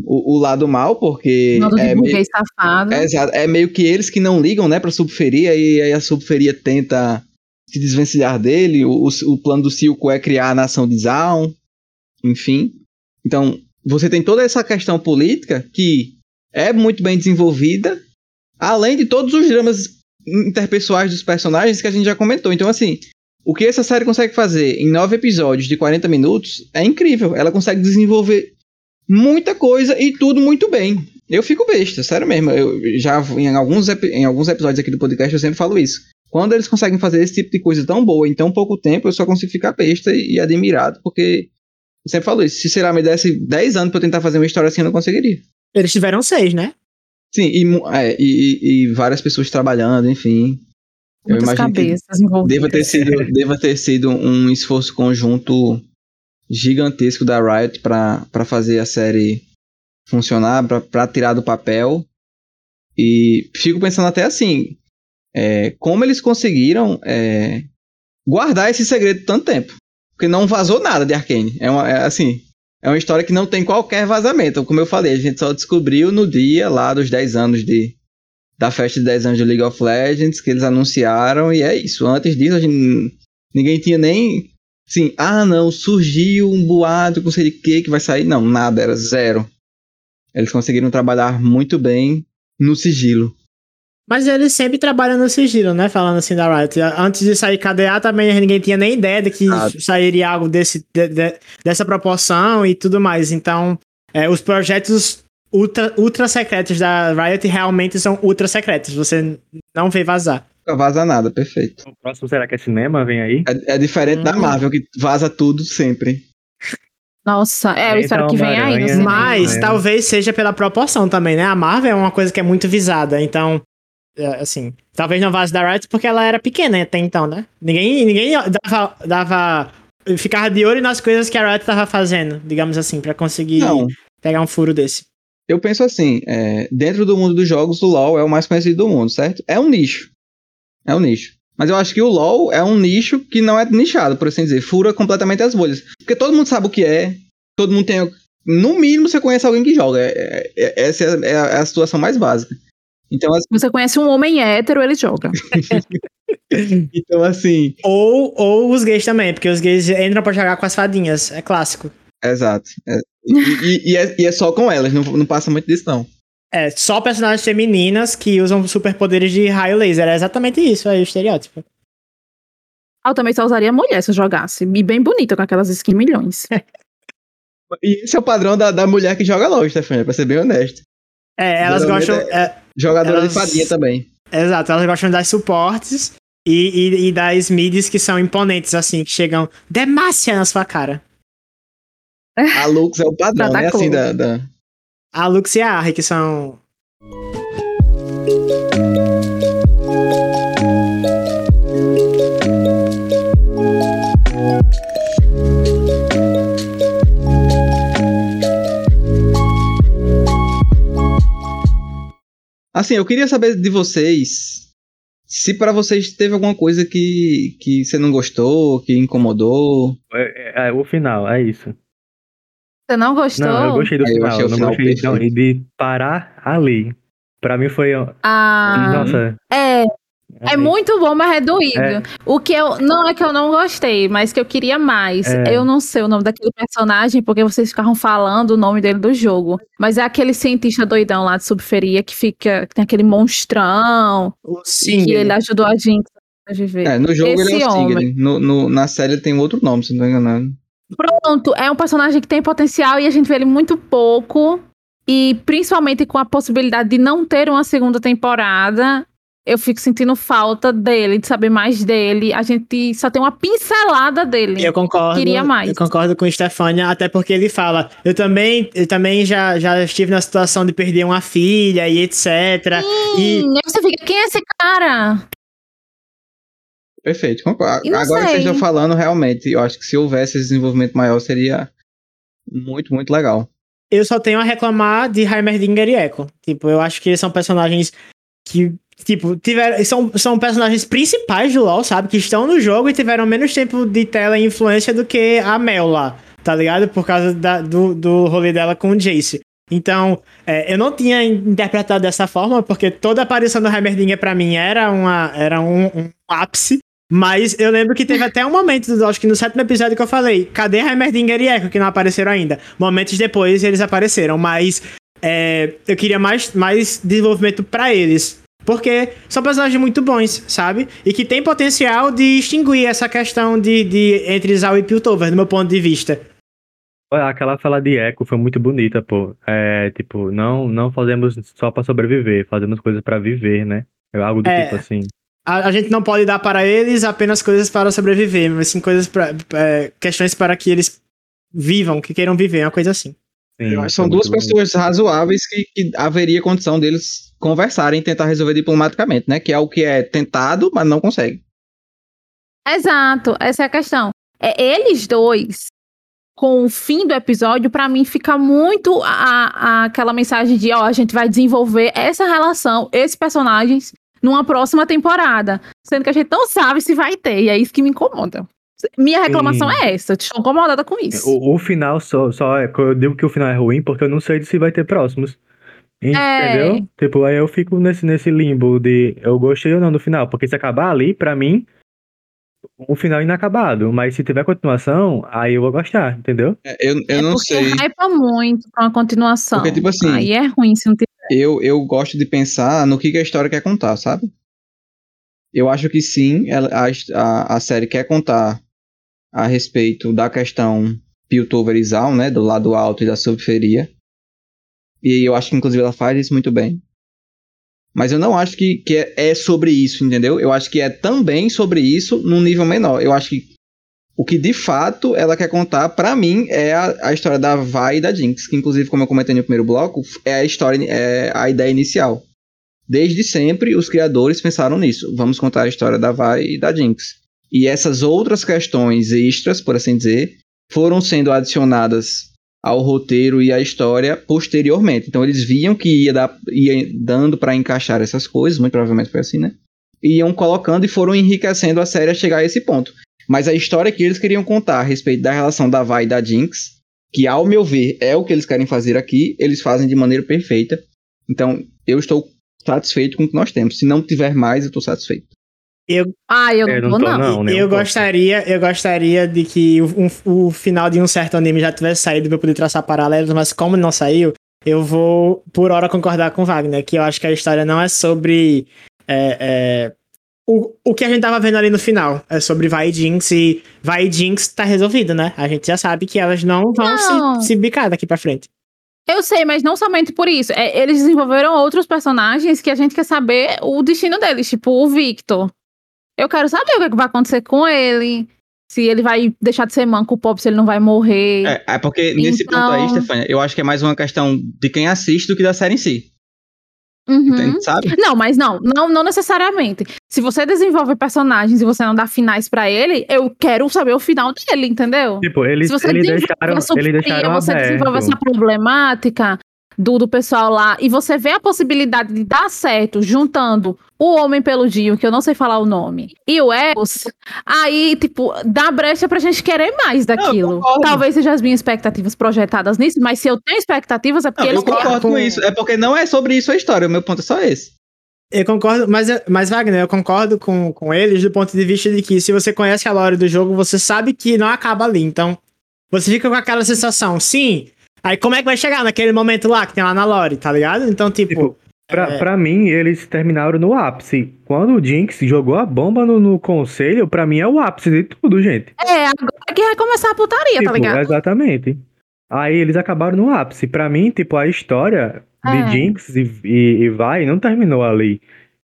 o, o lado mal, porque Modo de é, meio, safado. é, é meio que eles que não ligam, né, pra subferia, e aí a subferia tenta se desvencilhar dele. O, o, o plano do Silco é criar a nação de Zaun, enfim. Então, você tem toda essa questão política que é muito bem desenvolvida, além de todos os dramas interpessoais dos personagens que a gente já comentou. Então, assim, o que essa série consegue fazer em nove episódios de 40 minutos é incrível. Ela consegue desenvolver muita coisa e tudo muito bem. Eu fico besta, sério mesmo. Eu já em alguns, em alguns episódios aqui do podcast eu sempre falo isso. Quando eles conseguem fazer esse tipo de coisa tão boa em tão pouco tempo, eu só consigo ficar besta e, e admirado, porque eu sempre falo isso. Se será me desse 10 anos pra eu tentar fazer uma história assim, eu não conseguiria. Eles tiveram seis, né? Sim, e, é, e, e várias pessoas trabalhando, enfim. Muitas eu imagino cabeças envolvidas. Deva ter, sido, deva ter sido um esforço conjunto gigantesco da Riot para fazer a série funcionar, para tirar do papel. E fico pensando até assim, é, como eles conseguiram é, guardar esse segredo tanto tempo. Porque não vazou nada de Arkane. É, uma, é assim, é uma história que não tem qualquer vazamento. Como eu falei, a gente só descobriu no dia lá dos 10 anos de da festa de 10 anos de League of Legends que eles anunciaram e é isso. Antes disso, gente, ninguém tinha nem Sim, ah não, surgiu um boato com sei de que que vai sair. Não, nada, era zero. Eles conseguiram trabalhar muito bem no sigilo. Mas eles sempre trabalham no sigilo, né? Falando assim da Riot. Antes de sair KDA também ninguém tinha nem ideia de que ah. sairia algo desse, de, de, dessa proporção e tudo mais. Então, é, os projetos ultra, ultra secretos da Riot realmente são ultra secretos. Você não vê vazar. Nunca vaza nada, perfeito. O próximo será que é cinema? Vem aí? É, é diferente hum. da Marvel, que vaza tudo sempre. Nossa, é, eu espero que venha aí. No Mas talvez seja pela proporção também, né? A Marvel é uma coisa que é muito visada, então. É, assim, talvez não vaze da Riot porque ela era pequena até então, né? Ninguém, ninguém dava, dava. Ficava de olho nas coisas que a Riot tava fazendo, digamos assim, para conseguir não. pegar um furo desse. Eu penso assim, é, dentro do mundo dos jogos, o LoL é o mais conhecido do mundo, certo? É um nicho. É um nicho. Mas eu acho que o LoL é um nicho que não é nichado, por assim dizer. Fura completamente as bolhas. Porque todo mundo sabe o que é. Todo mundo tem. No mínimo você conhece alguém que joga. É, é, é essa é a, é a, situação mais básica. Então, assim... Você conhece um homem hétero, ele joga. então, assim. Ou, ou os gays também, porque os gays entram pra jogar com as fadinhas. É clássico. Exato. É, e, e, é, e, é, só com elas, não, não passa muito disso, não. É, só personagens femininas que usam superpoderes de raio laser. É exatamente isso aí, o estereótipo. Ah, eu também só usaria mulher se eu jogasse. E bem bonita, com aquelas skins milhões. e esse é o padrão da, da mulher que joga LOL, Stefania, pra ser bem honesto. É, elas gostam. É, é, jogadora elas, de fadinha também. Exato, elas gostam das suportes e, e, e das mids que são imponentes, assim, que chegam Demacia na sua cara. A Lux é o padrão, né? Assim, da, da, a Lux e a Arre, que são. Assim, eu queria saber de vocês se para vocês teve alguma coisa que, que você não gostou, que incomodou. É, é, o final, é isso. Você não gostou? Não, eu gostei do final. Eu, eu não gostei não, de parar ali. Pra mim foi. Ah, Nossa. É. É muito bom, mas é doído. É. O que eu. Não é que eu não gostei, mas que eu queria mais. É. Eu não sei o nome daquele personagem, porque vocês ficaram falando o nome dele do jogo. Mas é aquele cientista doidão lá de subferia que fica. Que tem aquele monstrão. Sim. Que ele ajudou a gente a viver. É, no jogo Esse ele é o Singer. No, no, na série ele tem outro nome, se não estou enganado. Pronto, é um personagem que tem potencial e a gente vê ele muito pouco. E principalmente com a possibilidade de não ter uma segunda temporada, eu fico sentindo falta dele, de saber mais dele. A gente só tem uma pincelada dele. Eu concordo. Queria mais. Eu concordo com o Stefania, até porque ele fala: eu também, eu também já, já estive na situação de perder uma filha e etc. Sim, e você fica, quem é esse cara? Perfeito. Agora sei. vocês estão falando, realmente, eu acho que se houvesse esse desenvolvimento maior, seria muito, muito legal. Eu só tenho a reclamar de Heimerdinger e Echo. Tipo, eu acho que eles são personagens que, tipo, tiveram, são, são personagens principais do LoL, sabe? Que estão no jogo e tiveram menos tempo de tela e influência do que a Mel lá, tá ligado? Por causa da, do, do rolê dela com o Jace. Então, é, eu não tinha interpretado dessa forma, porque toda a aparição do Heimerdinger para mim era, uma, era um, um ápice mas eu lembro que teve até um momento, acho que no sétimo episódio que eu falei, cadê Heimerdinger e Echo, que não apareceram ainda? Momentos depois eles apareceram, mas é, eu queria mais, mais desenvolvimento para eles. Porque são personagens muito bons, sabe? E que tem potencial de extinguir essa questão de, de entre Zal e Piltover, do meu ponto de vista. Olha, Aquela fala de Echo foi muito bonita, pô. É, tipo, não, não fazemos só pra sobreviver, fazemos coisas pra viver, né? É algo do É. tipo assim. A, a gente não pode dar para eles apenas coisas para sobreviver, mas sim coisas para é, questões para que eles vivam, que queiram viver, uma coisa assim. Sim, são muito duas bonito. pessoas razoáveis que, que haveria condição deles conversarem e tentar resolver diplomaticamente, né? Que é o que é tentado, mas não consegue. Exato, essa é a questão. É, eles dois, com o fim do episódio, pra mim fica muito a, a- aquela mensagem de, ó, a gente vai desenvolver essa relação, esses personagens, numa próxima temporada. Sendo que a gente não sabe se vai ter, e é isso que me incomoda. Minha reclamação Sim. é essa, eu estou incomodada com isso. O, o final só, só é. Eu digo que o final é ruim porque eu não sei se vai ter próximos. É. Entendeu? Tipo, aí eu fico nesse, nesse limbo de eu gostei ou não do final. Porque se acabar ali, pra mim, o final é inacabado. Mas se tiver continuação, aí eu vou gostar, entendeu? É, Eu, eu é não porque sei. hypa muito pra uma continuação. Porque, tipo assim, Aí é ruim se não tiver. Eu, eu gosto de pensar no que, que a história quer contar, sabe? Eu acho que sim, a, a, série quer contar a respeito da questão Piltover e Zal, né? Do lado alto e da subferia. E eu acho que, inclusive, ela faz isso muito bem. Mas eu não acho que, que é, é sobre isso, entendeu? Eu acho que é também sobre isso num nível menor. Eu acho que o que de fato ela quer contar, pra mim, é a, a história da Vi e da Jinx, que inclusive, como eu comentei no primeiro bloco, é a história, é a ideia inicial. Desde sempre, os criadores pensaram nisso. Vamos contar a história da Vi e da Jinx. E essas outras questões extras, por assim dizer, foram sendo adicionadas ao roteiro e à história posteriormente. Então eles viam que ia, dar, ia dando pra encaixar essas coisas, muito provavelmente foi assim, né? Iam colocando e foram enriquecendo a série a chegar a esse ponto. Mas a história que eles queriam contar a respeito da relação da Vi e da Jinx, que ao meu ver é o que eles querem fazer aqui, eles fazem de maneira perfeita. Então eu estou satisfeito com o que nós temos. Se não tiver mais, eu estou satisfeito. Ah, eu É, não não tô, não. não. eu gostaria, eu gostaria de que o, um- o final de um certo anime já tivesse saído pra eu poder traçar paralelos, mas como não saiu, eu vou por hora concordar com o Wagner, que eu acho que a história não é sobre é, é, o, o que a gente tava vendo ali no final. É sobre Vai e Jinx e Vai e Jinx tá resolvido, né? A gente já sabe que elas não vão Não. Se, se bicar daqui pra frente. Eu sei, mas não somente por isso. É, eles desenvolveram outros personagens que a gente quer saber o destino deles, tipo o Victor. Eu quero saber o que, é que vai acontecer com ele. Se ele vai deixar de ser manco pop, se ele não vai morrer. É, é porque nesse Então- ponto aí, Stefania, eu acho que é mais uma questão de quem assiste do que da série em si. Uhum. Entende? Sabe? Não, mas não, não, não necessariamente. Se você desenvolve personagens e você não dá finais pra ele, eu quero saber o final dele, entendeu? Tipo, eles, Se você eles desenvolve deixaram, a eles deixaram você desenvolve aberto. essa problemática do, do pessoal lá e você vê a possibilidade de dar certo juntando o Homem Peludinho, que eu não sei falar o nome, e o Eros, aí, tipo, dá brecha pra gente querer mais daquilo. concordo. Talvez sejam as minhas expectativas projetadas nisso, mas se eu tenho expectativas é porque Não, eles eu concordo com- com isso. É porque não é sobre isso a história. O meu ponto é só esse. Eu concordo, mas, mas Wagner, eu concordo com, com eles do ponto de vista de que se você conhece a lore do jogo, você sabe que não acaba ali. Então, você fica com aquela sensação, sim. Aí como é que vai chegar naquele momento lá que tem lá na lore, tá ligado? Então, tipo. Tipo, Pra, É. pra mim, eles terminaram no ápice. Quando o Jinx jogou a bomba no, no conselho, pra mim é o ápice de tudo, gente. É, agora que vai começar a putaria, tá Tipo, ligado? Exatamente. Aí eles acabaram no ápice. Pra mim, tipo, a história É. de Jinx e, e, e vai não terminou ali.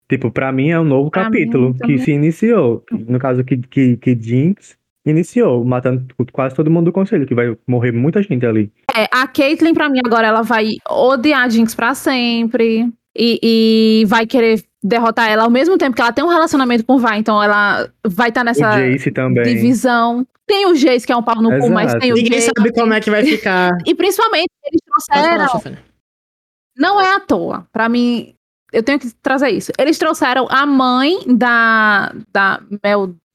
Tipo, pra mim é um novo Pra capítulo mim que se iniciou. No caso que, que, que Jinx iniciou, matando quase todo mundo do conselho, que vai morrer muita gente ali. É, a Caitlyn, pra mim, agora ela vai odiar a Jinx pra sempre. E, e vai querer derrotar ela ao mesmo tempo que ela tem um relacionamento com o Vai. Então ela vai estar nessa Jace também. divisão. Tem o Jace, que é um pau no cu, mas Exato. tem o Ninguém Jace. sabe como é que vai ficar. E principalmente, eles trouxeram. Não é à toa. Pra mim, eu tenho que trazer isso. Eles trouxeram a mãe da, da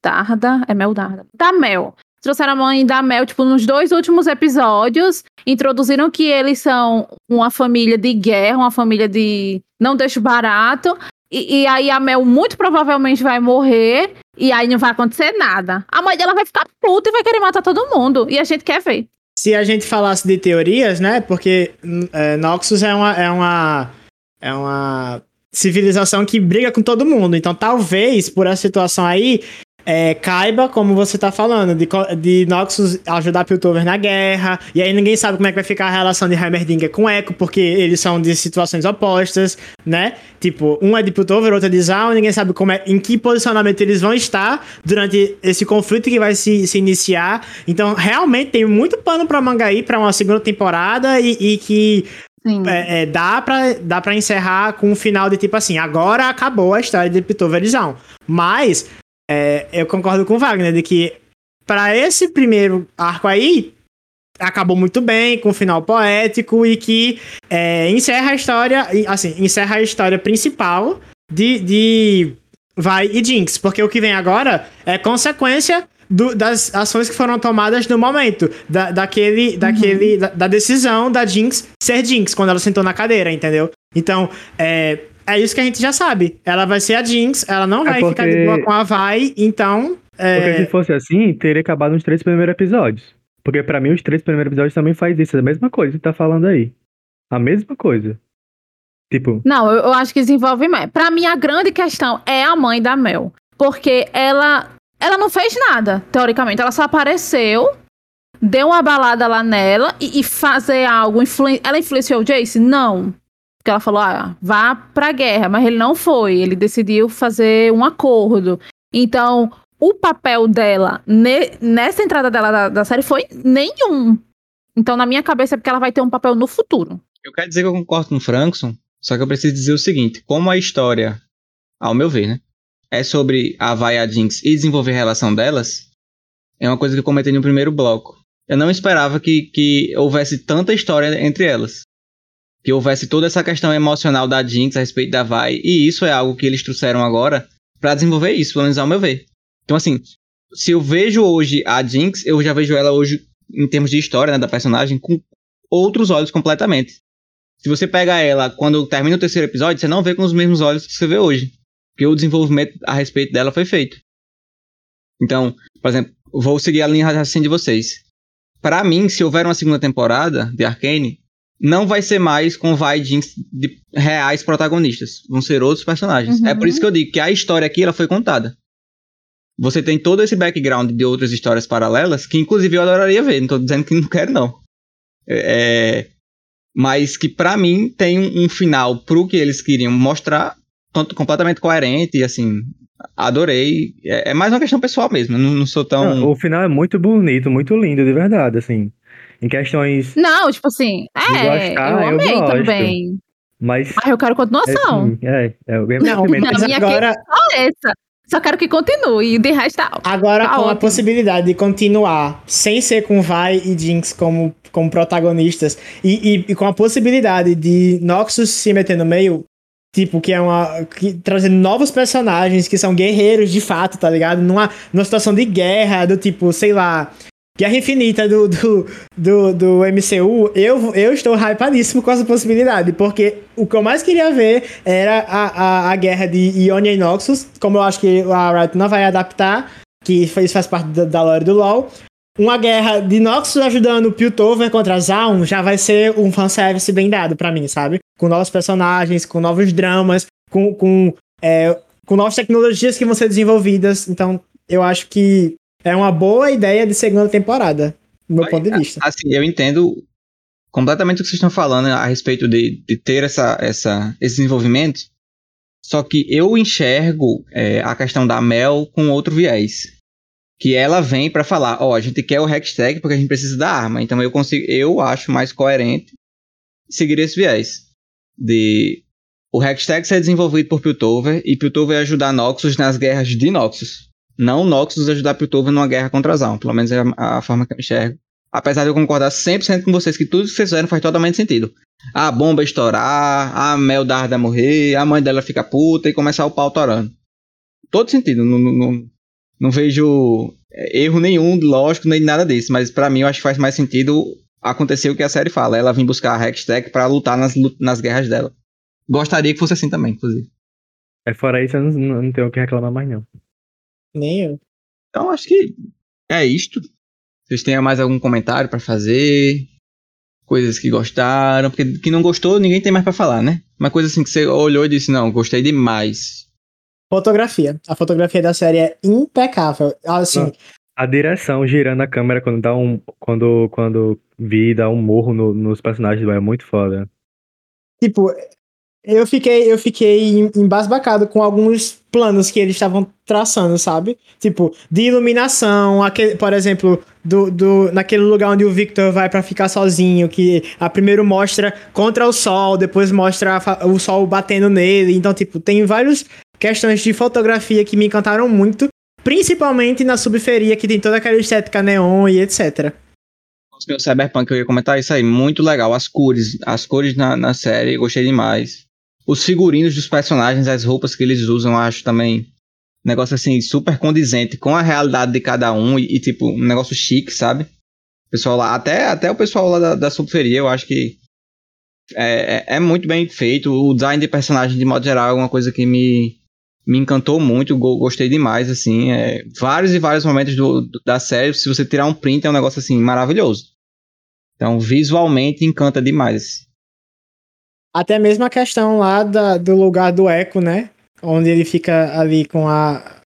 Meldarda. É Meldarda? Da Mel. Trouxeram a mãe da Mel, tipo, nos dois últimos episódios. Introduziram que eles são uma família de guerra, uma família de não deixo barato. E, e aí a Mel muito provavelmente vai morrer. E aí não vai acontecer nada. A mãe dela vai ficar puta e vai querer matar todo mundo. E a gente quer ver. Se a gente falasse de teorias, né? Porque é, Noxus é uma, é uma. É uma civilização que briga com todo mundo. Então, talvez, por essa situação aí, é, caiba, como você tá falando, de, de Noxus ajudar Piltover na guerra, e aí ninguém sabe como é que vai ficar a relação de Heimerdinger com Echo, porque eles são de situações opostas, né? Tipo, um é de Piltover, outro é de Zaun, ninguém sabe como é, em que posicionamento eles vão estar durante esse conflito que vai se, se iniciar. Então, realmente tem muito pano pra manga aí pra uma segunda temporada e, e que é, é, dá, pra, dá pra encerrar com um final de tipo assim, agora acabou a história de Piltover e Zaun. Mas é, eu concordo com o Wagner de que para esse primeiro arco aí acabou muito bem, com um final poético e que é, encerra a história, assim, encerra a história principal de, de Vai e Jinx, porque o que vem agora é consequência do, das ações que foram tomadas no momento, da, daquele, uhum. daquele, da, da, decisão da Jinx ser Jinx, quando ela sentou na cadeira, entendeu? Então, é, é isso que a gente já sabe. Ela vai ser a Jinx, ela não é vai porque... ficar de boa com a Vai, então. É... Porque se fosse assim, teria acabado nos três primeiros episódios. Porque para mim, os três primeiros episódios também faz isso, a mesma coisa que tá falando aí. A mesma coisa. Tipo. Não, eu, eu acho que desenvolve mais. Pra mim, a grande questão é a mãe da Mel. Porque ela. Ela não fez nada, teoricamente. Ela só apareceu, deu uma balada lá nela e, e fazer algo. Influ... Ela influenciou o Jace? Não. Porque ela falou, ah, vá pra guerra, mas ele não foi, ele decidiu fazer um acordo. Então, o papel dela ne nessa entrada dela da, da, série foi nenhum. Então, na minha cabeça, é porque ela vai ter um papel no futuro. Eu quero dizer que eu concordo com o Frankson, só que eu preciso dizer o seguinte: como a história, ao meu ver, né, é sobre a Vai a Jinx e desenvolver a relação delas, é uma coisa que eu comentei no primeiro bloco. Eu não esperava que, que houvesse tanta história entre elas que houvesse toda essa questão emocional da Jinx a respeito da Vai, e isso é algo que eles trouxeram agora para desenvolver isso, pelo menos ao meu ver. Então, assim, se eu vejo hoje a Jinx, eu já vejo ela hoje, em termos de história né, da personagem, com outros olhos completamente. Se você pega ela quando termina o terceiro episódio, você não vê com os mesmos olhos que você vê hoje. Porque o desenvolvimento a respeito dela foi feito. Então, por exemplo, vou seguir a linha de raciocínio de vocês. Para mim, se houver uma segunda temporada de Arcane, não vai ser mais com Jinx de reais protagonistas. Vão ser outros personagens. Uhum. É por isso que eu digo que a história aqui ela foi contada. Você tem todo esse background de outras histórias paralelas, que inclusive eu adoraria ver. Não tô dizendo que não quero, não. É, mas que para mim tem um, final pro que eles queriam mostrar, completamente coerente e assim. Adorei. É, é mais uma questão pessoal mesmo. Não, não sou tão. Não, o final é muito bonito, muito lindo, de verdade, assim. Em questões. Não, tipo assim, é, gostar, eu amei eu também. Mas, mas eu quero continuação. É, é, é, é não, mas agora... só essa. Só quero que continue, e de resto tá Agora, tá com ótimo. a possibilidade de continuar sem ser com Vai e Jinx como, como protagonistas, e, e, e, com a possibilidade de Noxus se meter no meio, tipo, que é uma. Que, trazendo novos personagens que são guerreiros de fato, tá ligado? Numa, numa situação de guerra, do tipo, sei lá. Guerra Infinita do, do, do, do, MCU, eu, eu estou hypadíssimo com essa possibilidade, porque o que eu mais queria ver era a, a, a guerra de Ionia e Noxus, como eu acho que a Riot não vai adaptar, que isso faz parte da, da lore do LoL. Uma guerra de Noxus ajudando Piltover contra Zaun já vai ser um fanservice bem dado para mim, sabe? Com novos personagens, com novos dramas, com, com, é, com novas tecnologias que vão ser desenvolvidas. Então, eu acho que é uma boa ideia de segunda temporada, do meu ponto de vista. Assim, eu entendo completamente o que vocês estão falando a respeito de, de ter essa, essa, esse desenvolvimento. Só que eu enxergo é, a questão da Mel com outro viés. Que ela vem para falar, ó, oh, a gente quer o hashtag porque a gente precisa da arma. Então eu consigo, eu acho mais coerente seguir esse viés. De o hashtag ser desenvolvido por Piltover e Piltover ajudar Noxus nas guerras de Noxus não Noxus ajudar Piltover numa guerra contra Zaun. Pelo menos é a, a, forma que eu enxergo. Apesar de eu concordar 100% com vocês que tudo que vocês fizeram faz totalmente sentido. A bomba estourar, a Mel Darda morrer, a mãe dela fica puta e começar o pau torando. Todo sentido. Não, não, não, vejo erro nenhum, lógico, nem nada disso. Mas para mim eu acho que faz mais sentido acontecer o que a série fala. Ela vir buscar a Hextech para lutar nas, nas guerras dela. Gostaria que fosse assim também, inclusive. É, fora isso, eu não, não tenho o que reclamar mais, não. Nem eu. Então acho que é isto. Vocês têm mais algum comentário para fazer? Coisas que gostaram? Porque que não gostou, ninguém tem mais para falar, né? Uma coisa assim que você olhou e disse, não, gostei demais. Fotografia. A fotografia da série é impecável. Assim, Não. A direção girando a câmera quando dá um. Quando, quando Vi dá um morro no- nos personagens é muito foda. tipo, eu fiquei, eu fiquei em- embasbacado com alguns planos que eles estavam traçando, sabe? Tipo, de iluminação, aquele, por exemplo, do, do, naquele lugar onde o Victor vai pra ficar sozinho, que a primeiro mostra contra o sol, depois mostra o sol batendo nele. Então, tipo, tem várias questões de fotografia que me encantaram muito, principalmente na subferia, que tem toda aquela estética neon e etc. Os meus Cyberpunk, eu ia comentar isso aí, muito legal. As cores, as cores na, na série, gostei demais. Os figurinos dos personagens, as roupas que eles usam, acho também um negócio assim, super condizente com a realidade de cada um e, e, tipo, um negócio chique, sabe? Pessoal lá, até, até o pessoal lá da, da subferia, eu acho que é, é, é muito bem feito. O design de personagem, de modo geral, é uma coisa que me, me encantou muito, go- gostei demais, assim. É, vários e vários momentos do, do- da série, se você tirar um print, é um negócio assim, maravilhoso. Então, visualmente, encanta demais. Até mesmo a questão lá da- do lugar do Echo, né? Onde ele fica ali com a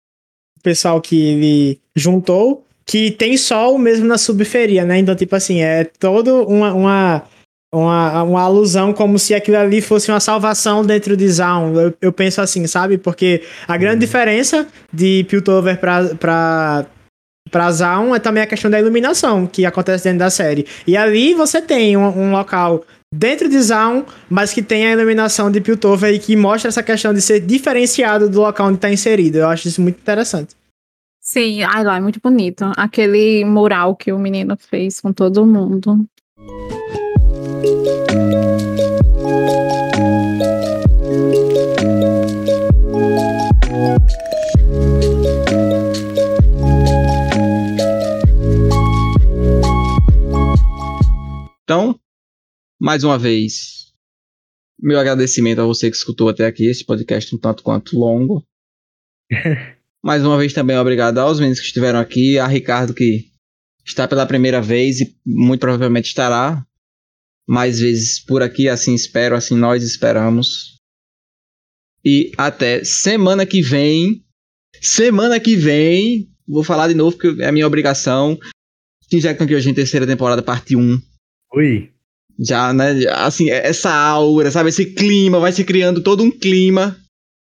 o pessoal que ele juntou, que tem sol mesmo na subferia, né? Então, tipo assim, é todo uma, uma, uma, uma alusão como se aquilo ali fosse uma salvação dentro de Zaun. Eu, eu penso assim, sabe? Porque a grande diferença de Piltover pra, pra, pra Zaun é também a questão da iluminação que acontece dentro da série. E ali você tem um, um local dentro de Zaun, mas que tem a iluminação de Piltover e que mostra essa questão de ser diferenciado do local onde está inserido. Eu acho isso muito interessante. Sim, ai lá, é muito bonito. Aquele mural que o menino fez com todo mundo. Então, mais uma vez, meu agradecimento a você que escutou até aqui esse podcast um tanto quanto longo. mais uma vez também obrigado aos meninos que estiveram aqui, a Ricardo que está pela primeira vez e muito provavelmente estará mais vezes por aqui, assim espero, assim nós esperamos. E até semana que vem. Semana que vem, vou falar de novo porque é a minha obrigação. Injectam aqui hoje em terceira temporada, parte 1 Ui. Já, né? Assim, essa aura, sabe? Esse clima, vai se criando todo um clima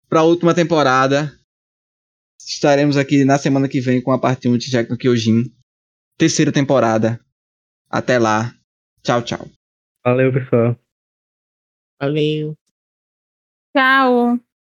pra última temporada. Estaremos aqui na semana que vem com a parte 1 de Jack no Kyojin. Terceira temporada. Até lá. Tchau, tchau. Valeu, pessoal. Valeu. Tchau.